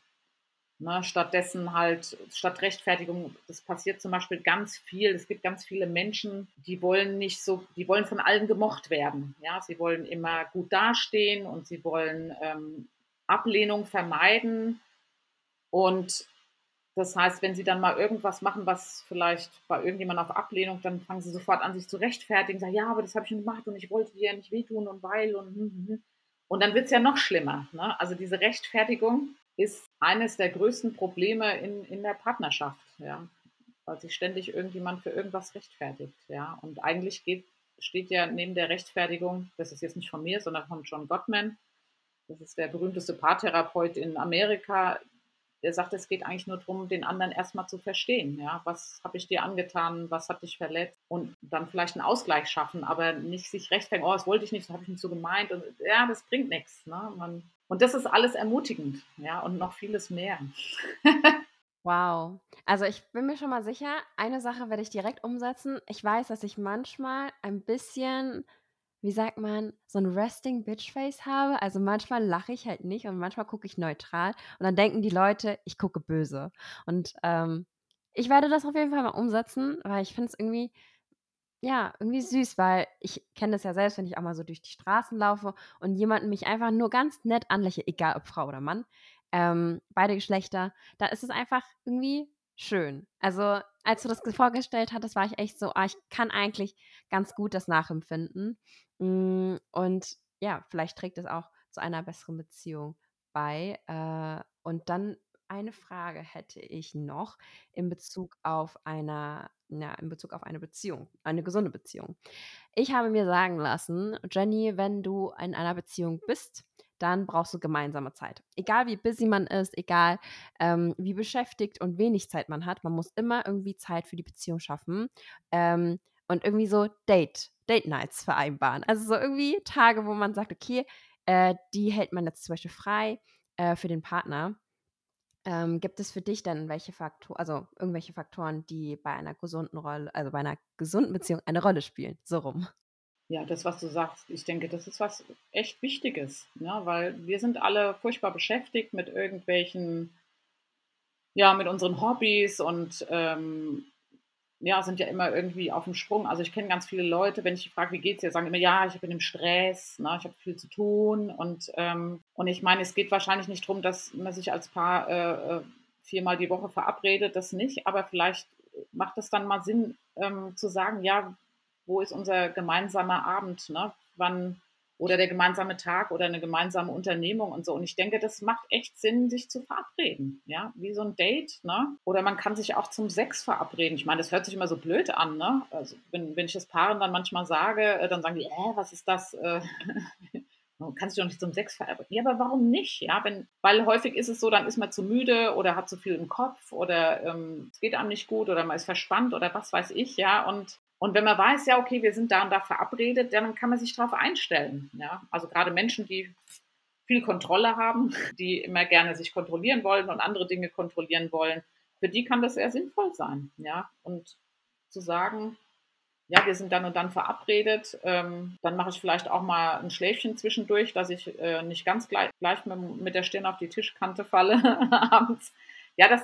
ne, stattdessen halt, statt Rechtfertigung, das passiert zum Beispiel ganz viel. Es gibt ganz viele Menschen, die wollen nicht so, die wollen von allen gemocht werden. Ja, sie wollen immer gut dastehen und sie wollen ähm, Ablehnung vermeiden. Und das heißt, wenn sie dann mal irgendwas machen, was vielleicht bei irgendjemandem auf Ablehnung, dann fangen sie sofort an, sich zu rechtfertigen, sagen, ja, aber das habe ich schon gemacht und ich wollte dir ja nicht wehtun und weil und hm, hm, hm. und dann wird es ja noch schlimmer. Ne? Also diese Rechtfertigung ist eines der größten Probleme in, in der Partnerschaft, ja, weil sich ständig irgendjemand für irgendwas rechtfertigt, ja. Und eigentlich geht, steht ja neben der Rechtfertigung, das ist jetzt nicht von mir, sondern von John Gottman, das ist der berühmteste Paartherapeut in Amerika, der sagt, es geht eigentlich nur darum, den anderen erstmal zu verstehen. Ja? Was habe ich dir angetan? Was hat dich verletzt? Und dann vielleicht einen Ausgleich schaffen, aber nicht sich rechtfertigen, oh, das wollte ich nicht, das habe ich nicht so gemeint. Und ja, das bringt nichts. Ne? Man, und das ist alles ermutigend, ja, und noch vieles mehr. Wow. Also ich bin mir schon mal sicher, eine Sache werde ich direkt umsetzen. Ich weiß, dass ich manchmal ein bisschen wie sagt man, so ein Resting Bitch Face habe. Also manchmal lache ich halt nicht und manchmal gucke ich neutral und dann denken die Leute, ich gucke böse. Und ähm, Ich werde das auf jeden Fall mal umsetzen, weil ich finde es irgendwie, ja, irgendwie süß, weil ich kenne das ja selbst, wenn ich auch mal so durch die Straßen laufe und jemand mich einfach nur ganz nett anlächelt, egal ob Frau oder Mann, ähm, beide Geschlechter, da ist es einfach irgendwie schön. Also, als du das vorgestellt hattest, war ich echt so, ah, ich kann eigentlich ganz gut das nachempfinden. Mm, und ja, vielleicht trägt es auch zu einer besseren Beziehung bei. Äh, und dann eine Frage hätte ich noch in Bezug auf einer, ja, in Bezug auf eine Beziehung, eine gesunde Beziehung. Ich habe mir sagen lassen, Jenny, wenn du in einer Beziehung bist, dann brauchst du gemeinsame Zeit. Egal wie busy man ist, egal ähm, wie beschäftigt und wenig Zeit man hat, man muss immer irgendwie Zeit für die Beziehung schaffen ähm, und irgendwie so Date, Date Nights vereinbaren. Also so irgendwie Tage, wo man sagt, okay, äh, die hält man jetzt zum Beispiel frei äh, für den Partner. Ähm, gibt es für dich dann welche Faktoren, also irgendwelche Faktoren, die bei einer gesunden Rolle, also bei einer gesunden Beziehung eine Rolle spielen? So rum. Ja, das, was du sagst, ich denke, das ist was echt Wichtiges, ne? weil wir sind alle furchtbar beschäftigt mit irgendwelchen, ja, mit unseren Hobbys und ähm, ja, sind ja immer irgendwie auf dem Sprung. Also ich kenne ganz viele Leute, wenn ich frage, wie geht's dir, sagen immer, ja, ich bin im Stress, ne, ich habe viel zu tun. Und, ähm, und ich meine, es geht wahrscheinlich nicht darum, dass man sich als Paar äh, äh, viermal die Woche verabredet, das nicht, aber vielleicht macht es dann mal Sinn ähm, zu sagen, ja, wo ist unser gemeinsamer Abend, ne? Wann oder der gemeinsame Tag oder eine gemeinsame Unternehmung und so. Und ich denke, das macht echt Sinn, sich zu verabreden, ja, wie so ein Date, ne? Oder man kann sich auch zum Sex verabreden. Ich meine, das hört sich immer so blöd an, ne? Also wenn, wenn ich das Paaren dann manchmal sage, äh, dann sagen die, äh, was ist das? Du kannst dich doch nicht zum Sex verabreden. Ja, aber warum nicht? Ja, wenn, weil häufig ist es so, dann ist man zu müde oder hat zu viel im Kopf oder ähm, es geht einem nicht gut oder man ist verspannt oder was weiß ich, ja. Und und wenn man weiß, ja, okay, wir sind da und da verabredet, dann kann man sich darauf einstellen. Ja? Also gerade Menschen, die viel Kontrolle haben, die immer gerne sich kontrollieren wollen und andere Dinge kontrollieren wollen, für die kann das sehr sinnvoll sein. Ja? Und zu sagen, ja, wir sind dann und dann verabredet, ähm, dann mache ich vielleicht auch mal ein Schläfchen zwischendurch, dass ich äh, nicht ganz gleich, gleich mit, der Stirn auf die Tischkante falle abends. Ja, das,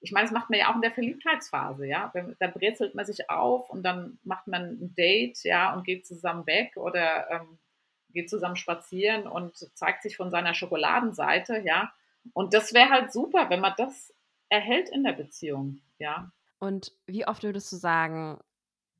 ich meine, das macht man ja auch in der Verliebtheitsphase, ja. Dann brezelt man sich auf und dann macht man ein Date, ja, und geht zusammen weg oder ähm, geht zusammen spazieren und zeigt sich von seiner Schokoladenseite, ja. Und das wäre halt super, wenn man das erhält in der Beziehung, ja. Und wie oft würdest du sagen,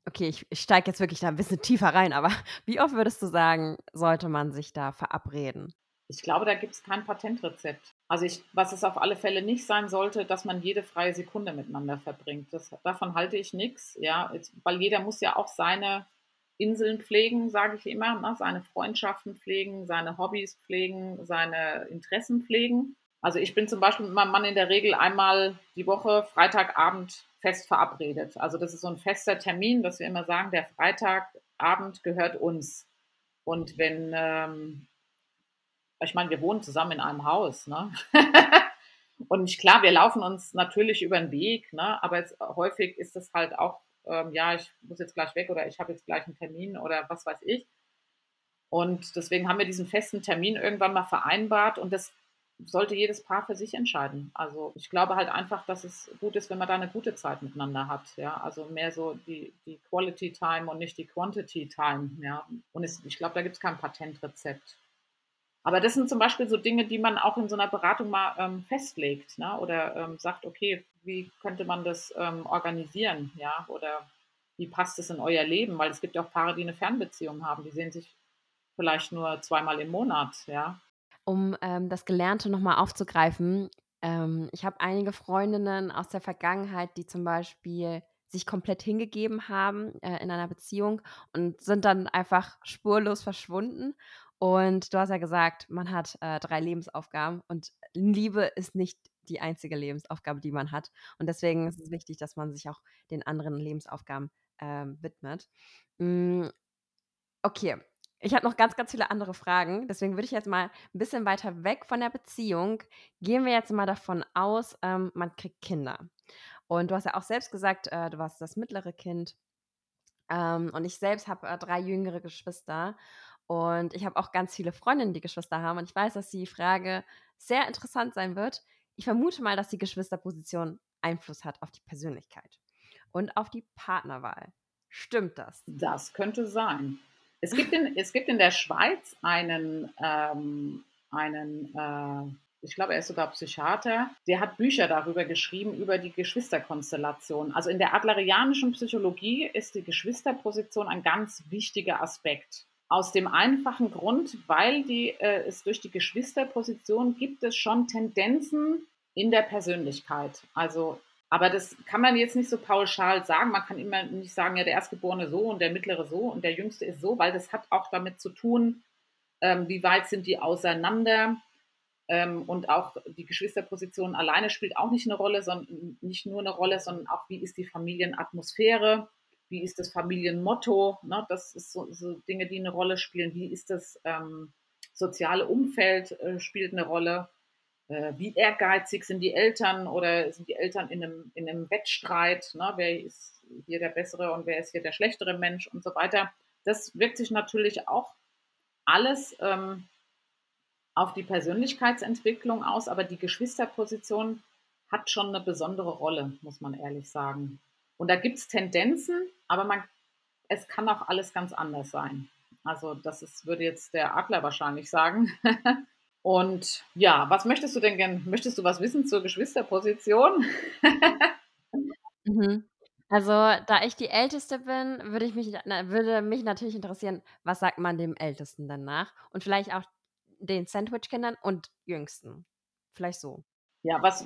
okay, ich, ich steige jetzt wirklich da ein bisschen tiefer rein, aber wie oft würdest du sagen, sollte man sich da verabreden? Ich glaube, da gibt es kein Patentrezept. Also ich, was es auf alle Fälle nicht sein sollte, dass man jede freie Sekunde miteinander verbringt. Das, davon halte ich nichts, ja, jetzt, weil jeder muss ja auch seine Inseln pflegen, sage ich immer, ne? seine Freundschaften pflegen, seine Hobbys pflegen, seine Interessen pflegen. Also ich bin zum Beispiel mit meinem Mann in der Regel einmal die Woche Freitagabend fest verabredet. Also das ist so ein fester Termin, dass wir immer sagen, der Freitagabend gehört uns. Und wenn ähm, ich meine, wir wohnen zusammen in einem Haus, ne? Und klar, wir laufen uns natürlich über den Weg, ne? aber es, häufig ist es halt auch, ähm, ja, ich muss jetzt gleich weg oder ich habe jetzt gleich einen Termin oder was weiß ich. Und deswegen haben wir diesen festen Termin irgendwann mal vereinbart und das sollte jedes Paar für sich entscheiden. Also ich glaube halt einfach, dass es gut ist, wenn man da eine gute Zeit miteinander hat. Ja, also mehr so die, die Quality Time und nicht die Quantity Time. Ja, und es, ich glaube, da gibt es kein Patentrezept. Aber das sind zum Beispiel so Dinge, die man auch in so einer Beratung mal ähm, festlegt, ne? oder ähm, sagt, okay, wie könnte man das ähm, organisieren, ja, oder wie passt es in euer Leben? Weil es gibt ja auch Paare, die eine Fernbeziehung haben, die sehen sich vielleicht nur zweimal im Monat, ja. Um ähm, das Gelernte nochmal aufzugreifen, ähm, ich habe einige Freundinnen aus der Vergangenheit, die zum Beispiel sich komplett hingegeben haben äh, in einer Beziehung und sind dann einfach spurlos verschwunden. Und du hast ja gesagt, man hat äh, drei Lebensaufgaben und Liebe ist nicht die einzige Lebensaufgabe, die man hat. Und deswegen ist es wichtig, dass man sich auch den anderen Lebensaufgaben äh, widmet. Mm, okay, ich habe noch ganz, ganz viele andere Fragen. Deswegen würde ich jetzt mal ein bisschen weiter weg von der Beziehung. Gehen wir jetzt mal davon aus, ähm, man kriegt Kinder. Und du hast ja auch selbst gesagt, äh, du warst das mittlere Kind. Ähm, und ich selbst habe äh, drei jüngere Geschwister. Und ich habe auch ganz viele Freundinnen, die Geschwister haben. Und ich weiß, dass die Frage sehr interessant sein wird. Ich vermute mal, dass die Geschwisterposition Einfluss hat auf die Persönlichkeit und auf die Partnerwahl. Stimmt das? Das könnte sein. Es gibt in, es gibt in der Schweiz einen, ähm, einen äh, ich glaube, er ist sogar Psychiater, der hat Bücher darüber geschrieben, über die Geschwisterkonstellation. Also in der adlerianischen Psychologie ist die Geschwisterposition ein ganz wichtiger Aspekt. Aus dem einfachen Grund, weil die, äh, es durch die Geschwisterposition gibt es schon Tendenzen in der Persönlichkeit. Also, aber das kann man jetzt nicht so pauschal sagen. Man kann immer nicht sagen, ja, der Erstgeborene so und der Mittlere so und der Jüngste ist so, weil das hat auch damit zu tun, ähm, wie weit sind die auseinander. Ähm, und auch die Geschwisterposition alleine spielt auch nicht eine Rolle, sondern nicht nur eine Rolle, sondern auch, wie ist die Familienatmosphäre wie ist das Familienmotto, ne? das ist so, so, Dinge, die eine Rolle spielen, wie ist das ähm, soziale Umfeld, äh, spielt eine Rolle, wie ehrgeizig sind die Eltern oder sind die Eltern in einem, in einem Wettstreit, ne? wer ist hier der bessere und wer ist hier der schlechtere Mensch und so weiter. Das wirkt sich natürlich auch alles ähm, auf die Persönlichkeitsentwicklung aus, aber die Geschwisterposition hat schon eine besondere Rolle, muss man ehrlich sagen. Und da gibt es Tendenzen, aber man, es kann auch alles ganz anders sein. Also das ist, würde jetzt der Adler wahrscheinlich sagen. Und ja, was möchtest du denn gerne? Möchtest du was wissen zur Geschwisterposition? mhm. Also, da ich die Älteste bin, würde, ich mich, würde mich natürlich interessieren, was sagt man dem Ältesten denn nach? Und vielleicht auch den Sandwich-Kindern und Jüngsten. Vielleicht so. Ja, was,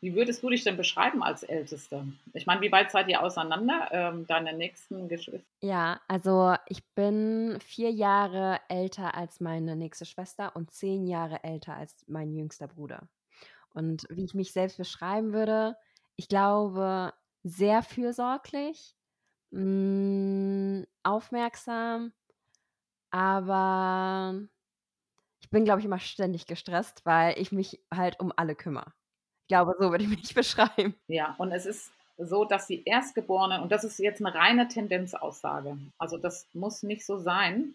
wie würdest du dich denn beschreiben als Älteste? Ich meine, wie weit seid ihr auseinander, ähm, deine nächsten Geschwister? Ja, also ich bin vier Jahre älter als meine nächste Schwester und zehn Jahre älter als mein jüngster Bruder. Und wie ich mich selbst beschreiben würde, ich glaube, sehr fürsorglich, mh, mm, aufmerksam, aber ich bin, glaube ich, immer ständig gestresst, weil ich mich halt um alle kümmere. Ich glaube, so würde ich mich beschreiben. Ja, und es ist so, dass die Erstgeborenen, und das ist jetzt eine reine Tendenzaussage, also das muss nicht so sein,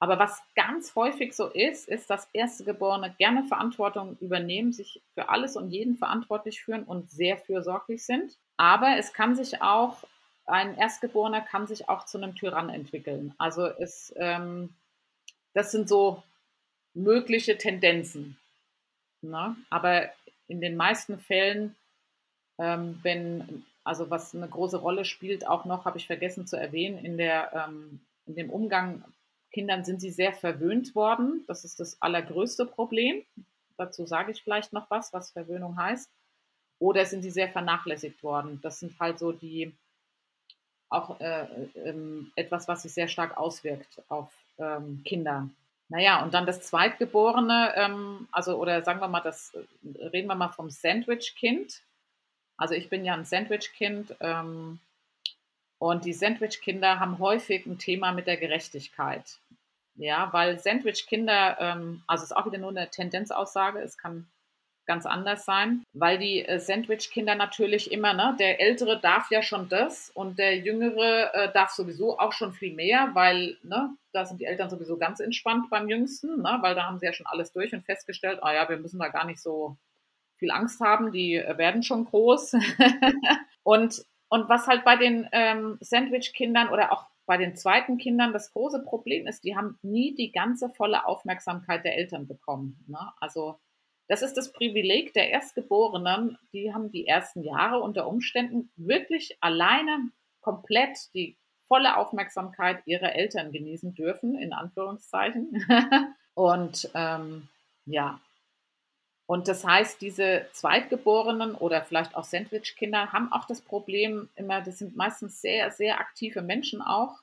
aber was ganz häufig so ist, ist, dass Erstgeborene gerne Verantwortung übernehmen, sich für alles und jeden verantwortlich führen und sehr fürsorglich sind. Aber es kann sich auch, ein Erstgeborener kann sich auch zu einem Tyrann entwickeln. Also es, ähm, das sind so mögliche Tendenzen. Ne? Aber in den meisten Fällen, ähm, wenn, also was eine große Rolle spielt, auch noch, habe ich vergessen zu erwähnen, in, der, ähm, in dem Umgang Kindern sind sie sehr verwöhnt worden. Das ist das allergrößte Problem. Dazu sage ich vielleicht noch was, was Verwöhnung heißt. Oder sind sie sehr vernachlässigt worden? Das sind halt so die, auch äh, äh, etwas, was sich sehr stark auswirkt auf ähm, Kinder. Naja, und dann das Zweitgeborene, ähm, also oder sagen wir mal, das äh, reden wir mal vom Sandwich-Kind. Also ich bin ja ein Sandwich-Kind ähm, und die Sandwich-Kinder haben häufig ein Thema mit der Gerechtigkeit. Ja, weil Sandwich-Kinder, ähm, also es ist auch wieder nur eine Tendenzaussage, es kann ganz anders sein, weil die äh, Sandwich-Kinder natürlich immer, ne, der Ältere darf ja schon das und der Jüngere äh, darf sowieso auch schon viel mehr, weil, ne, da sind die Eltern sowieso ganz entspannt beim Jüngsten, ne, weil da haben sie ja schon alles durch und festgestellt, ah ja, wir müssen da gar nicht so viel Angst haben, die äh, werden schon groß. und, und was halt bei den ähm, Sandwich-Kindern oder auch bei den zweiten Kindern das große Problem ist, die haben nie die ganze volle Aufmerksamkeit der Eltern bekommen. Ne? Also das ist das Privileg der Erstgeborenen. Die haben die ersten Jahre unter Umständen wirklich alleine komplett die volle Aufmerksamkeit ihrer Eltern genießen dürfen, in Anführungszeichen. und ähm, ja, und das heißt, diese Zweitgeborenen oder vielleicht auch Sandwich-Kinder haben auch das Problem immer, das sind meistens sehr, sehr aktive Menschen auch,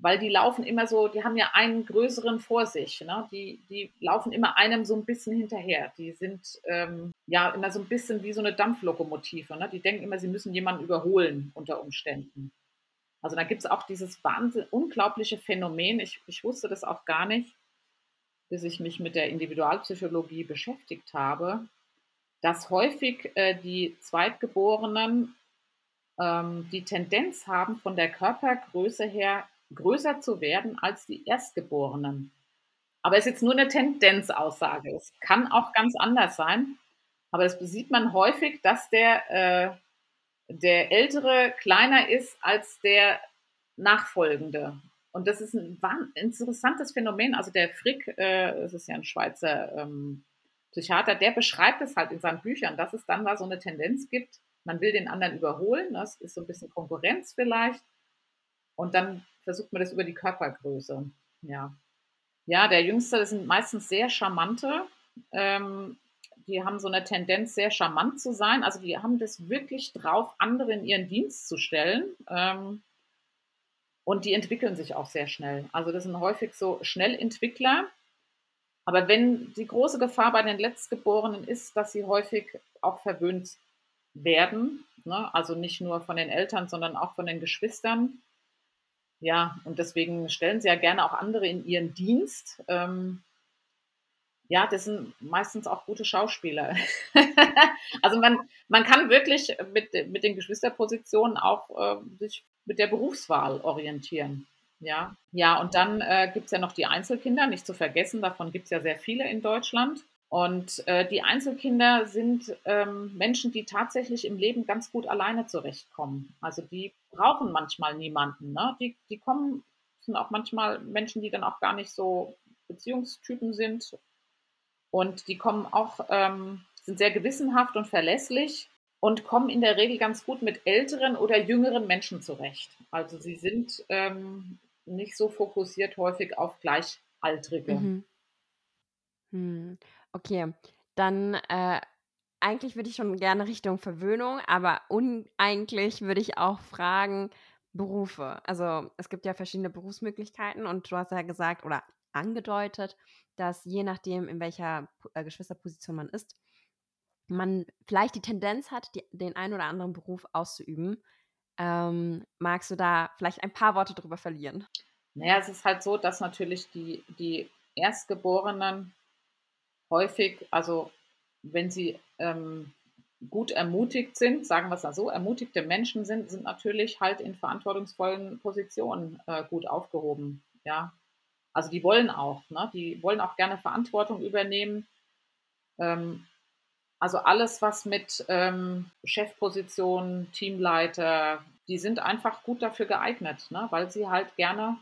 weil die laufen immer so, die haben ja einen größeren vor sich, ne? die, die laufen immer einem so ein bisschen hinterher. Die sind ähm, ja immer so ein bisschen wie so eine Dampflokomotive. Ne? Die denken immer, sie müssen jemanden überholen unter Umständen. Also da gibt es auch dieses wahnsinn, unglaubliche Phänomen, ich, ich wusste das auch gar nicht, bis ich mich mit der Individualpsychologie beschäftigt habe, dass häufig äh, die Zweitgeborenen ähm, die Tendenz haben, von der Körpergröße her größer zu werden als die Erstgeborenen. Aber es ist jetzt nur eine Tendenzaussage. Es kann auch ganz anders sein. Aber das sieht man häufig, dass der, äh, der Ältere kleiner ist als der Nachfolgende. Und das ist ein interessantes Phänomen. Also der Frick, äh, das ist ja ein Schweizer ähm, Psychiater, der beschreibt es halt in seinen Büchern, dass es dann da so eine Tendenz gibt, man will den anderen überholen, das ist so ein bisschen Konkurrenz vielleicht. Und dann versucht man das über die Körpergröße. Ja, ja der Jüngste, das sind meistens sehr charmante. Ähm, die haben so eine Tendenz, sehr charmant zu sein. Also die haben das wirklich drauf, andere in ihren Dienst zu stellen. Ähm, und die entwickeln sich auch sehr schnell. Also das sind häufig so Schnellentwickler. Aber wenn die große Gefahr bei den Letztgeborenen ist, dass sie häufig auch verwöhnt werden, ne? also nicht nur von den Eltern, sondern auch von den Geschwistern. Ja, und deswegen stellen sie ja gerne auch andere in ihren Dienst. Ähm, ja, das sind meistens auch gute Schauspieler. also man, man kann wirklich mit, mit den Geschwisterpositionen auch äh, sich mit der Berufswahl orientieren. Ja, ja, und dann äh, gibt es ja noch die Einzelkinder, nicht zu vergessen, davon gibt es ja sehr viele in Deutschland. Und äh, die Einzelkinder sind ähm, Menschen, die tatsächlich im Leben ganz gut alleine zurechtkommen. Also die brauchen manchmal niemanden. Ne? Die, die kommen, sind auch manchmal Menschen, die dann auch gar nicht so Beziehungstypen sind. Und die kommen auch, ähm, sind sehr gewissenhaft und verlässlich und kommen in der Regel ganz gut mit älteren oder jüngeren Menschen zurecht. Also sie sind ähm, nicht so fokussiert häufig auf Gleichaltrige. Mhm. Hm. Okay, dann äh, eigentlich würde ich schon gerne Richtung Verwöhnung, aber uneigentlich würde ich auch fragen, Berufe. Also es gibt ja verschiedene Berufsmöglichkeiten und du hast ja gesagt oder angedeutet, dass je nachdem, in welcher äh, Geschwisterposition man ist, man vielleicht die Tendenz hat, die, den einen oder anderen Beruf auszuüben. Ähm, magst du da vielleicht ein paar Worte drüber verlieren? Naja, es ist halt so, dass natürlich die, die Erstgeborenen häufig, also wenn sie ähm, gut ermutigt sind, sagen wir es mal so, ermutigte Menschen sind, sind natürlich halt in verantwortungsvollen Positionen äh, gut aufgehoben. Ja, also die wollen auch, ne? die wollen auch gerne Verantwortung übernehmen. Ähm, also alles, was mit ähm, Chefpositionen, Teamleiter, die sind einfach gut dafür geeignet, ne? weil sie halt gerne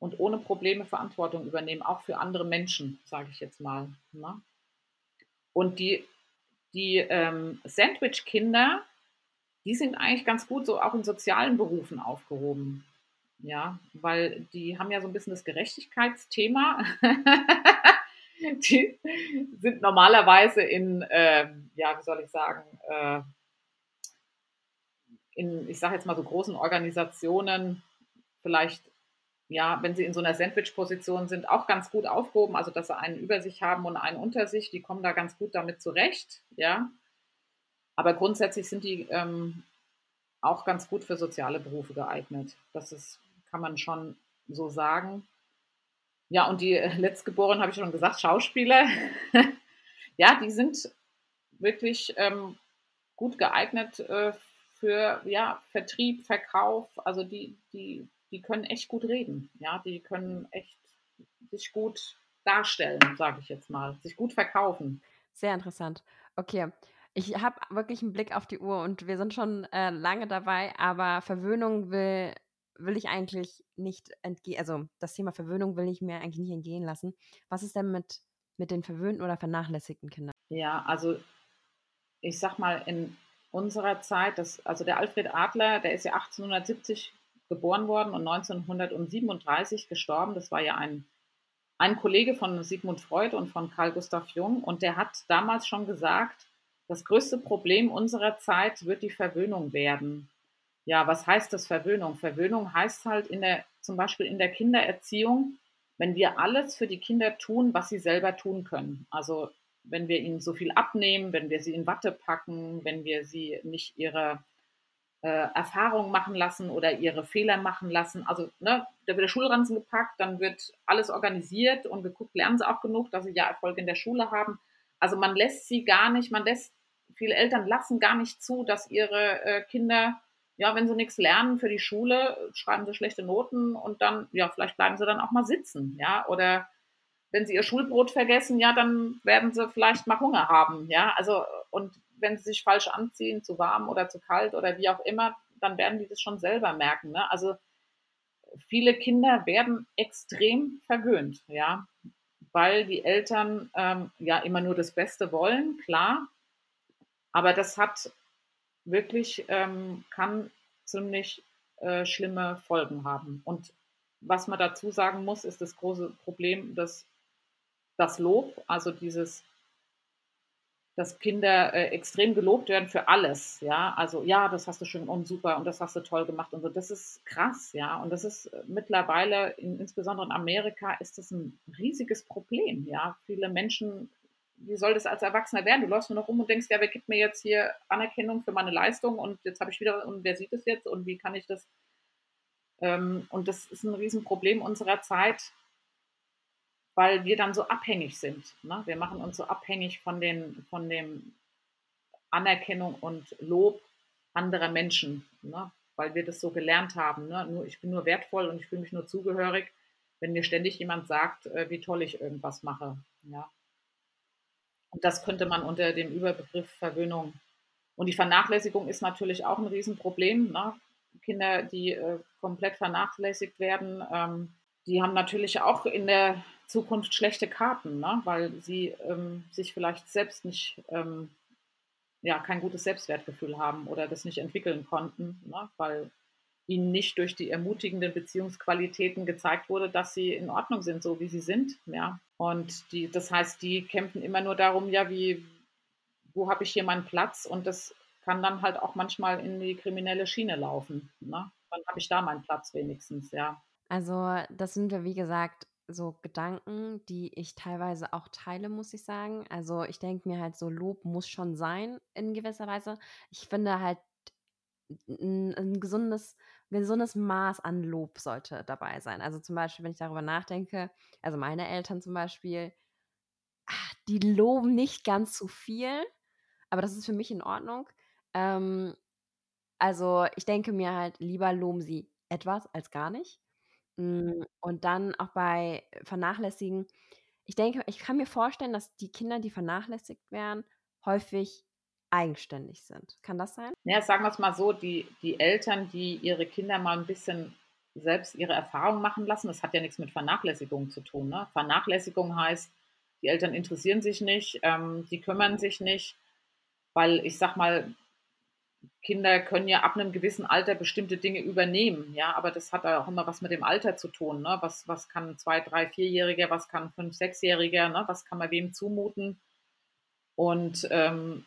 und ohne Probleme Verantwortung übernehmen, auch für andere Menschen, sage ich jetzt mal. Ne? Und die, die ähm, Sandwich-Kinder, die sind eigentlich ganz gut so auch in sozialen Berufen aufgehoben. Ja, weil die haben ja so ein bisschen das Gerechtigkeitsthema. die sind normalerweise in, äh, ja, wie soll ich sagen, äh, in, ich sage jetzt mal so großen Organisationen, vielleicht, ja, wenn sie in so einer Sandwich-Position sind, auch ganz gut aufgehoben, also dass sie einen über sich haben und einen unter sich, die kommen da ganz gut damit zurecht, ja. Aber grundsätzlich sind die ähm, auch ganz gut für soziale Berufe geeignet. Das ist, kann man schon so sagen. Ja, und die äh, Letztgeborenen, habe ich schon gesagt, Schauspieler, ja, die sind wirklich ähm, gut geeignet äh, für ja, Vertrieb, Verkauf. Also die, die, die können echt gut reden. Ja, die können echt sich gut darstellen, sage ich jetzt mal, sich gut verkaufen. Sehr interessant. Okay. Ich habe wirklich einen Blick auf die Uhr und wir sind schon äh, lange dabei, aber Verwöhnung will will ich eigentlich nicht entgehen, also das Thema Verwöhnung will ich mir eigentlich nicht entgehen lassen. Was ist denn mit, mit den verwöhnten oder vernachlässigten Kindern? Ja, also ich sag mal, in unserer Zeit, das, also der Alfred Adler, der ist ja 1870 geboren worden und 1937 gestorben. Das war ja ein, ein Kollege von Sigmund Freud und von Carl Gustav Jung. Und der hat damals schon gesagt, das größte Problem unserer Zeit wird die Verwöhnung werden. Ja, was heißt das Verwöhnung? Verwöhnung heißt halt in der, zum Beispiel in der Kindererziehung, wenn wir alles für die Kinder tun, was sie selber tun können. Also wenn wir ihnen so viel abnehmen, wenn wir sie in Watte packen, wenn wir sie nicht ihre äh, Erfahrungen machen lassen oder ihre Fehler machen lassen. Also ne, da wird der Schulranzen gepackt, dann wird alles organisiert und geguckt, lernen sie auch genug, dass sie ja Erfolg in der Schule haben. Also man lässt sie gar nicht, man lässt, viele Eltern lassen gar nicht zu, dass ihre äh, Kinder ja, wenn sie nichts lernen für die Schule, schreiben sie schlechte Noten und dann, ja, vielleicht bleiben sie dann auch mal sitzen, ja, oder wenn sie ihr Schulbrot vergessen, ja, dann werden sie vielleicht mal Hunger haben, ja. Also, und wenn sie sich falsch anziehen, zu warm oder zu kalt oder wie auch immer, dann werden die das schon selber merken. Ne? Also viele Kinder werden extrem verwöhnt, ja, weil die Eltern ähm, ja immer nur das Beste wollen, klar. Aber das hat wirklich, ähm, kann ziemlich äh, schlimme Folgen haben. Und was man dazu sagen muss, ist das große Problem, dass das Lob, also dieses dass Kinder äh, extrem gelobt werden für alles, ja, also ja, das hast du schön und super und das hast du toll gemacht und so, das ist krass, ja, und das ist äh, mittlerweile, in, insbesondere in Amerika, ist das ein riesiges Problem, ja, viele Menschen, wie soll das als Erwachsener werden? Du läufst nur noch rum und denkst, ja, wer gibt mir jetzt hier Anerkennung für meine Leistung und jetzt habe ich wieder, und wer sieht es jetzt und wie kann ich das, ähm, und das ist ein Riesenproblem unserer Zeit, weil wir dann so abhängig sind. Ne? Wir machen uns so abhängig von, den, von dem Anerkennung und Lob anderer Menschen, ne? weil wir das so gelernt haben. Ne? Nur, ich bin nur wertvoll und ich fühle mich nur zugehörig, wenn mir ständig jemand sagt, äh, wie toll ich irgendwas mache. Ja? Und das könnte man unter dem Überbegriff Verwöhnung. Und die Vernachlässigung ist natürlich auch ein Riesenproblem. Ne? Kinder, die äh, komplett vernachlässigt werden, ähm, die haben natürlich auch in der Zukunft schlechte Karten, ne? weil sie ähm, sich vielleicht selbst nicht, ähm, ja, kein gutes Selbstwertgefühl haben oder das nicht entwickeln konnten, ne? weil ihnen nicht durch die ermutigenden Beziehungsqualitäten gezeigt wurde, dass sie in Ordnung sind, so wie sie sind. Ja. Und die, das heißt, die kämpfen immer nur darum, ja, wie, wo habe ich hier meinen Platz? Und das kann dann halt auch manchmal in die kriminelle Schiene laufen. Ne? Dann habe ich da meinen Platz wenigstens, ja. Also, das sind ja, wie gesagt, so Gedanken, die ich teilweise auch teile, muss ich sagen. Also ich denke mir halt so, Lob muss schon sein in gewisser Weise. Ich finde halt, ein, ein gesundes, gesundes Maß an Lob sollte dabei sein. Also zum Beispiel, wenn ich darüber nachdenke, also meine Eltern zum Beispiel, ach, die loben nicht ganz so viel, aber das ist für mich in Ordnung. Ähm, also ich denke mir halt, lieber loben sie etwas als gar nicht. Hm, und dann auch bei Vernachlässigen ich denke ich kann mir vorstellen, dass die Kinder, die vernachlässigt werden, häufig eigenständig sind. Kann das sein? Ja, sagen wir es mal so, die die Eltern, die ihre Kinder mal ein bisschen selbst ihre Erfahrungen machen lassen, das hat ja nichts mit Vernachlässigung zu tun, ne? Vernachlässigung heißt, die Eltern interessieren sich nicht, ähm, die kümmern sich nicht, weil ich sage mal, Kinder können ja ab einem gewissen Alter bestimmte Dinge übernehmen, ja, aber das hat auch immer was mit dem Alter zu tun. Ne? Was, was kann ein zwei, drei, vierjähriger, was kann ein fünf, sechsjähriger, ne? was kann man wem zumuten? Und, ähm,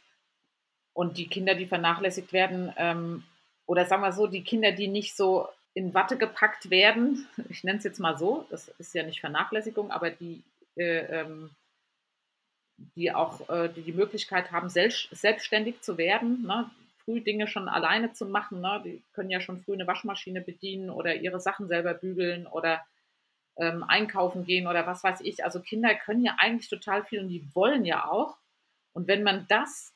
und die Kinder, die vernachlässigt werden, ähm, oder sagen wir so, die Kinder, die nicht so in Watte gepackt werden, ich nenne es jetzt mal so, das ist ja nicht Vernachlässigung, aber die, äh, ähm, die auch äh, die, Möglichkeit haben, selbst, selbstständig zu werden, ne? Früh Dinge schon alleine zu machen. Ne? Die können ja schon früh eine Waschmaschine bedienen oder ihre Sachen selber bügeln oder ähm, einkaufen gehen oder was weiß ich. Also Kinder können ja eigentlich total viel und die wollen ja auch. Und wenn man das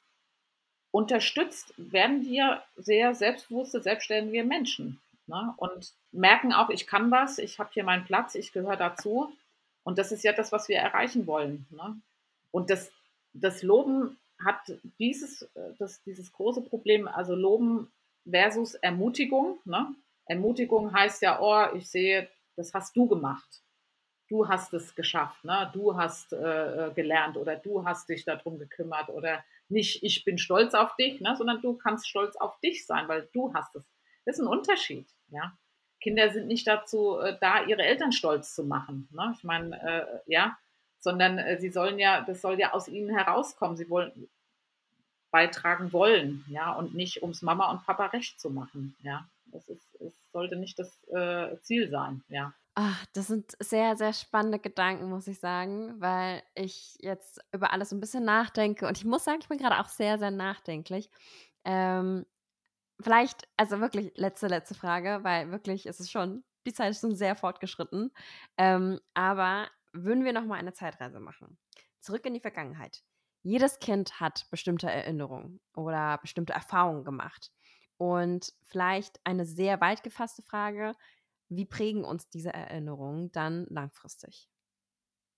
unterstützt, werden die ja sehr selbstbewusste, selbstständige Menschen. Ne? Und merken auch, ich kann was, ich habe hier meinen Platz, ich gehöre dazu. Und das ist ja das, was wir erreichen wollen. Ne? Und das, das Loben hat dieses, äh, das, dieses große Problem, also Loben versus Ermutigung. Ne? Ermutigung heißt ja, oh, ich sehe, das hast du gemacht. Du hast es geschafft, ne? du hast äh, äh, gelernt oder du hast dich darum gekümmert oder nicht, ich bin stolz auf dich, ne? sondern du kannst stolz auf dich sein, weil du hast es. Das ist ein Unterschied. Ja? Kinder sind nicht dazu äh, da, ihre Eltern stolz zu machen. Ne? Ich meine, äh, ja, sondern äh, sie sollen ja, das soll ja aus ihnen herauskommen. Sie wollen beitragen wollen, ja, und nicht ums Mama und Papa recht zu machen, ja. Das ist, es sollte nicht das äh, Ziel sein, ja. Ach, das sind sehr, sehr spannende Gedanken, muss ich sagen, weil ich jetzt über alles ein bisschen nachdenke und ich muss sagen, ich bin gerade auch sehr, sehr nachdenklich. Ähm, vielleicht, also wirklich letzte, letzte Frage, weil wirklich ist es schon, die Zeit ist schon sehr fortgeschritten. Ähm, aber würden wir nochmal eine Zeitreise machen. Zurück in die Vergangenheit. Jedes Kind hat bestimmte Erinnerungen oder bestimmte Erfahrungen gemacht. Und vielleicht eine sehr weit gefasste Frage, wie prägen uns diese Erinnerungen dann langfristig?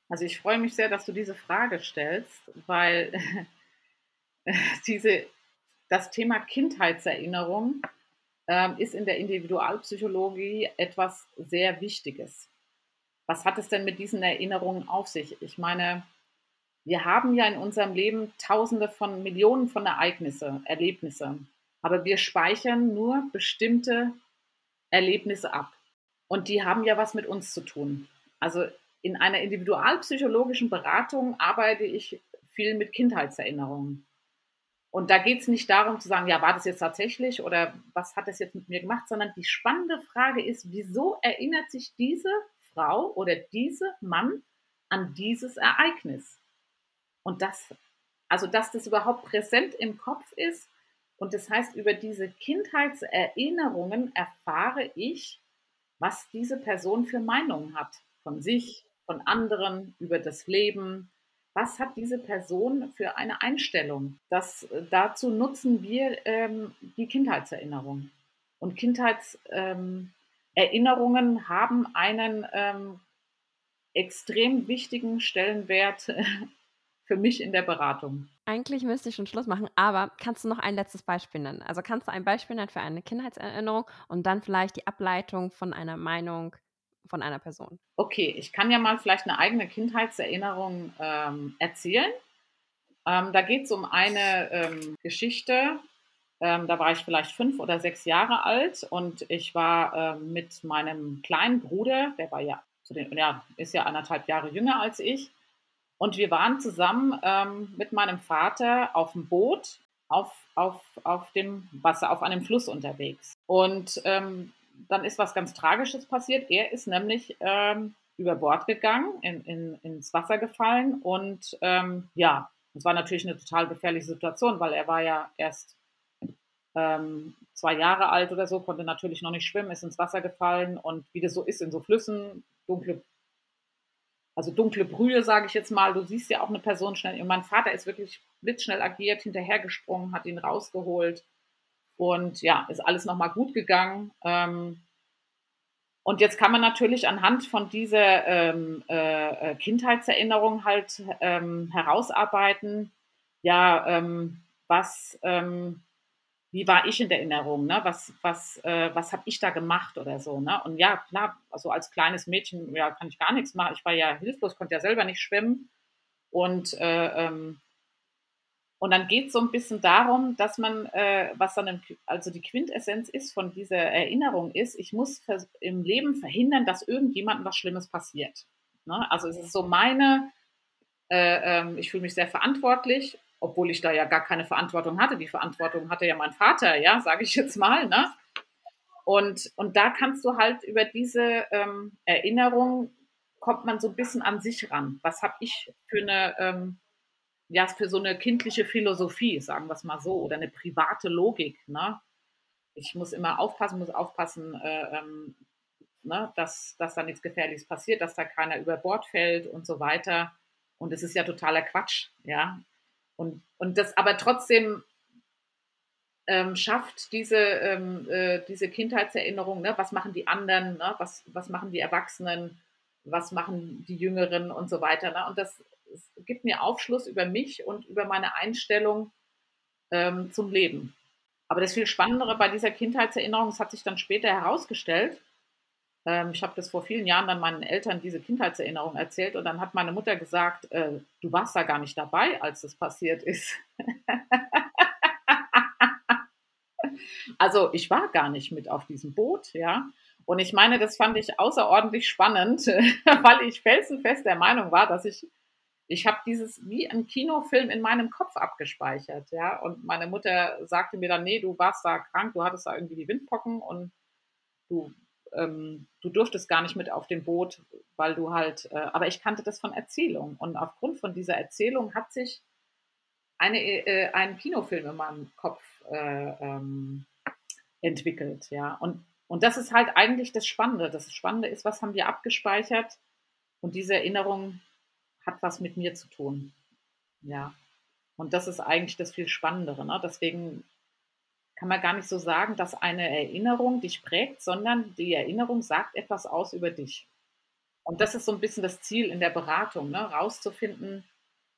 Also ich freue mich sehr, dass du diese Frage stellst, weil diese, das Thema Kindheitserinnerung ähm, ist in der Individualpsychologie etwas sehr Wichtiges. Was hat es denn mit diesen Erinnerungen auf sich? Ich meine, wir haben ja in unserem Leben Tausende von Millionen von Ereignisse, Erlebnisse, aber wir speichern nur bestimmte Erlebnisse ab. Und die haben ja was mit uns zu tun. Also in einer individualpsychologischen Beratung arbeite ich viel mit Kindheitserinnerungen. Und da geht es nicht darum zu sagen, ja, war das jetzt tatsächlich oder was hat das jetzt mit mir gemacht, sondern die spannende Frage ist, wieso erinnert sich diese Frau oder dieser Mann an dieses Ereignis? Und das, also dass das überhaupt präsent im Kopf ist und das heißt, über diese Kindheitserinnerungen erfahre ich, was diese Person für Meinungen hat von sich, von anderen, über das Leben. Was hat diese Person für eine Einstellung? Das, äh, dazu nutzen wir ähm, die Kindheitserinnerung. Und Kindheitserinnerungen ähm, haben einen ähm, extrem wichtigen Stellenwert für mich in der Beratung. Eigentlich müsste ich schon Schluss machen, aber kannst du noch ein letztes Beispiel nennen? Also kannst du ein Beispiel nennen für eine Kindheitserinnerung und dann vielleicht die Ableitung von einer Meinung von einer Person? Okay, ich kann ja mal vielleicht eine eigene Kindheitserinnerung ähm, erzählen. Ähm, da geht es um eine ähm, Geschichte. Ähm, da war ich vielleicht fünf oder sechs Jahre alt und ich war ähm, mit meinem kleinen Bruder, der war ja, zu den, ja, ist ja anderthalb Jahre jünger als ich, und wir waren zusammen ähm, mit meinem Vater auf dem Boot auf, auf, auf dem Wasser, auf einem Fluss unterwegs. Und ähm, dann ist was ganz Tragisches passiert. Er ist nämlich ähm, über Bord gegangen, in, in, ins Wasser gefallen und ähm, ja, es war natürlich eine total gefährliche Situation, weil er war ja erst ähm, zwei Jahre alt oder so, konnte natürlich noch nicht schwimmen, ist ins Wasser gefallen und wie das so ist in so Flüssen, dunkle also dunkle Brühe, sage ich jetzt mal. Du siehst ja auch eine Person schnell. Und mein Vater ist wirklich blitzschnell agiert, hinterhergesprungen, hat ihn rausgeholt. Und ja, ist alles nochmal gut gegangen. Ähm, und jetzt kann man natürlich anhand von dieser ähm, äh, Kindheitserinnerung halt ähm, herausarbeiten, ja, ähm, was, ähm, wie war ich in der Erinnerung, ne? was, was, äh, was habe ich da gemacht oder so. Ne? Und ja, klar, also als kleines Mädchen ja, kann ich gar nichts machen. Ich war ja hilflos, konnte ja selber nicht schwimmen. Und, äh, ähm, und dann geht es so ein bisschen darum, dass man, äh, was dann im, also die Quintessenz ist von dieser Erinnerung ist, ich muss im Leben verhindern, dass irgendjemandem was Schlimmes passiert. Ne? Also es ist so meine, äh, ähm, ich fühle mich sehr verantwortlich obwohl ich da ja gar keine Verantwortung hatte. Die Verantwortung hatte ja mein Vater, ja, sage ich jetzt mal. Ne? Und, und da kannst du halt über diese ähm, Erinnerung, kommt man so ein bisschen an sich ran. Was habe ich für eine, ähm, ja, für so eine kindliche Philosophie, sagen wir es mal so, oder eine private Logik. Ne? Ich muss immer aufpassen, muss aufpassen, äh, ähm, ne, dass, dass da nichts Gefährliches passiert, dass da keiner über Bord fällt und so weiter. Und es ist ja totaler Quatsch, ja. Und, und das aber trotzdem ähm, schafft diese, ähm, äh, diese Kindheitserinnerung, ne? was machen die anderen, ne? was, was machen die Erwachsenen, was machen die Jüngeren und so weiter. Ne? Und das, gibt mir Aufschluss über mich und über meine Einstellung ähm, zum Leben. Aber das viel Spannendere bei dieser Kindheitserinnerung, das hat sich dann später herausgestellt, ich habe das vor vielen Jahren dann meinen Eltern diese Kindheitserinnerung erzählt und dann hat meine Mutter gesagt, äh, du warst da gar nicht dabei, als das passiert ist. also ich war gar nicht mit auf diesem Boot, ja. Und ich meine, das fand ich außerordentlich spannend, weil ich felsenfest der Meinung war, dass ich, ich habe dieses wie ein Kinofilm in meinem Kopf abgespeichert, ja. Und meine Mutter sagte mir dann, nee, du warst da krank, du hattest da irgendwie die Windpocken und du ähm, du durftest gar nicht mit auf dem Boot, weil du halt, äh, aber ich kannte das von Erzählung. Und aufgrund von dieser Erzählung hat sich eine, äh, ein Kinofilm in meinem Kopf äh, ähm, entwickelt, ja. Und, und das ist halt eigentlich das Spannende. Das Spannende ist, was haben wir abgespeichert? Und diese Erinnerung hat was mit mir zu tun. Ja. Und das ist eigentlich das viel Spannendere. Ne? Deswegen kann man gar nicht so sagen, dass eine Erinnerung dich prägt, sondern die Erinnerung sagt etwas aus über dich. Und das ist so ein bisschen das Ziel in der Beratung, ne? rauszufinden,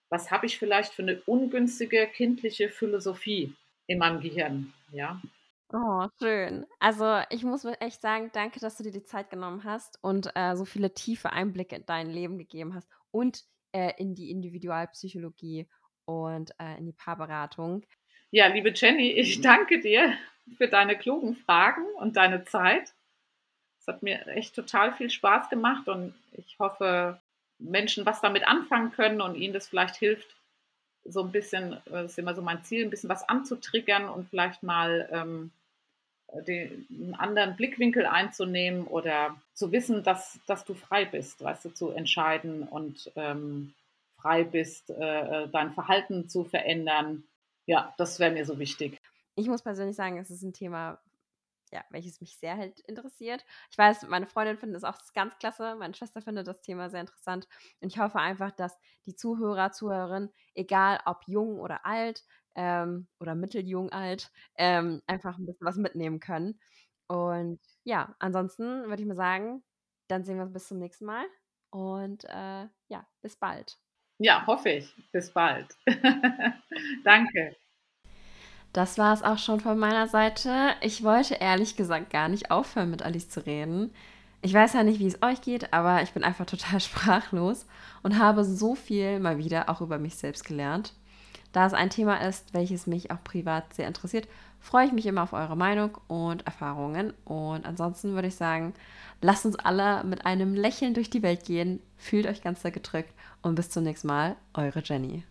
was habe ich vielleicht für eine ungünstige kindliche Philosophie in meinem Gehirn, ja? Oh, schön. Also, ich muss echt sagen, danke, dass du dir die Zeit genommen hast und, äh, so viele tiefe Einblicke in dein Leben gegeben hast und, äh, in die Individualpsychologie und, äh, in die Paarberatung. Ja, liebe Jenny, ich danke dir für deine klugen Fragen und deine Zeit. Es hat mir echt total viel Spaß gemacht und ich hoffe, Menschen was damit anfangen können und ihnen das vielleicht hilft, so ein bisschen, das ist immer so mein Ziel, ein bisschen was anzutriggern und vielleicht mal ähm, den, einen anderen Blickwinkel einzunehmen oder zu wissen, dass, dass du frei bist, weißt du, zu entscheiden und ähm, frei bist, äh, äh dein Verhalten zu verändern. Ja, das wäre mir so wichtig. Ich muss persönlich sagen, es ist ein Thema, ja, welches mich sehr halt interessiert. Ich weiß, meine Freundin findet es auch ganz klasse, meine Schwester findet das Thema sehr interessant und ich hoffe einfach, dass die Zuhörer, Zuhörerinnen, egal ob jung oder alt ähm, oder mitteljung alt, ähm, einfach ein bisschen was mitnehmen können. Und ja, ansonsten würde ich mal sagen, dann sehen wir uns bis zum nächsten Mal und äh, ja, bis bald. Ja, hoffe ich. Bis bald. Danke. Das war es auch schon von meiner Seite. Ich wollte ehrlich gesagt gar nicht aufhören, mit Alice zu reden. Ich weiß ja nicht, wie es euch geht, aber ich bin einfach total sprachlos und habe so viel mal wieder auch über mich selbst gelernt. Da es ein Thema ist, welches mich auch privat sehr interessiert, freue ich mich immer auf eure Meinung und Erfahrungen. Und ansonsten würde ich sagen, lasst uns alle mit einem Lächeln durch die Welt gehen, fühlt euch ganz da gedrückt und bis zum nächsten Mal, eure Jenny.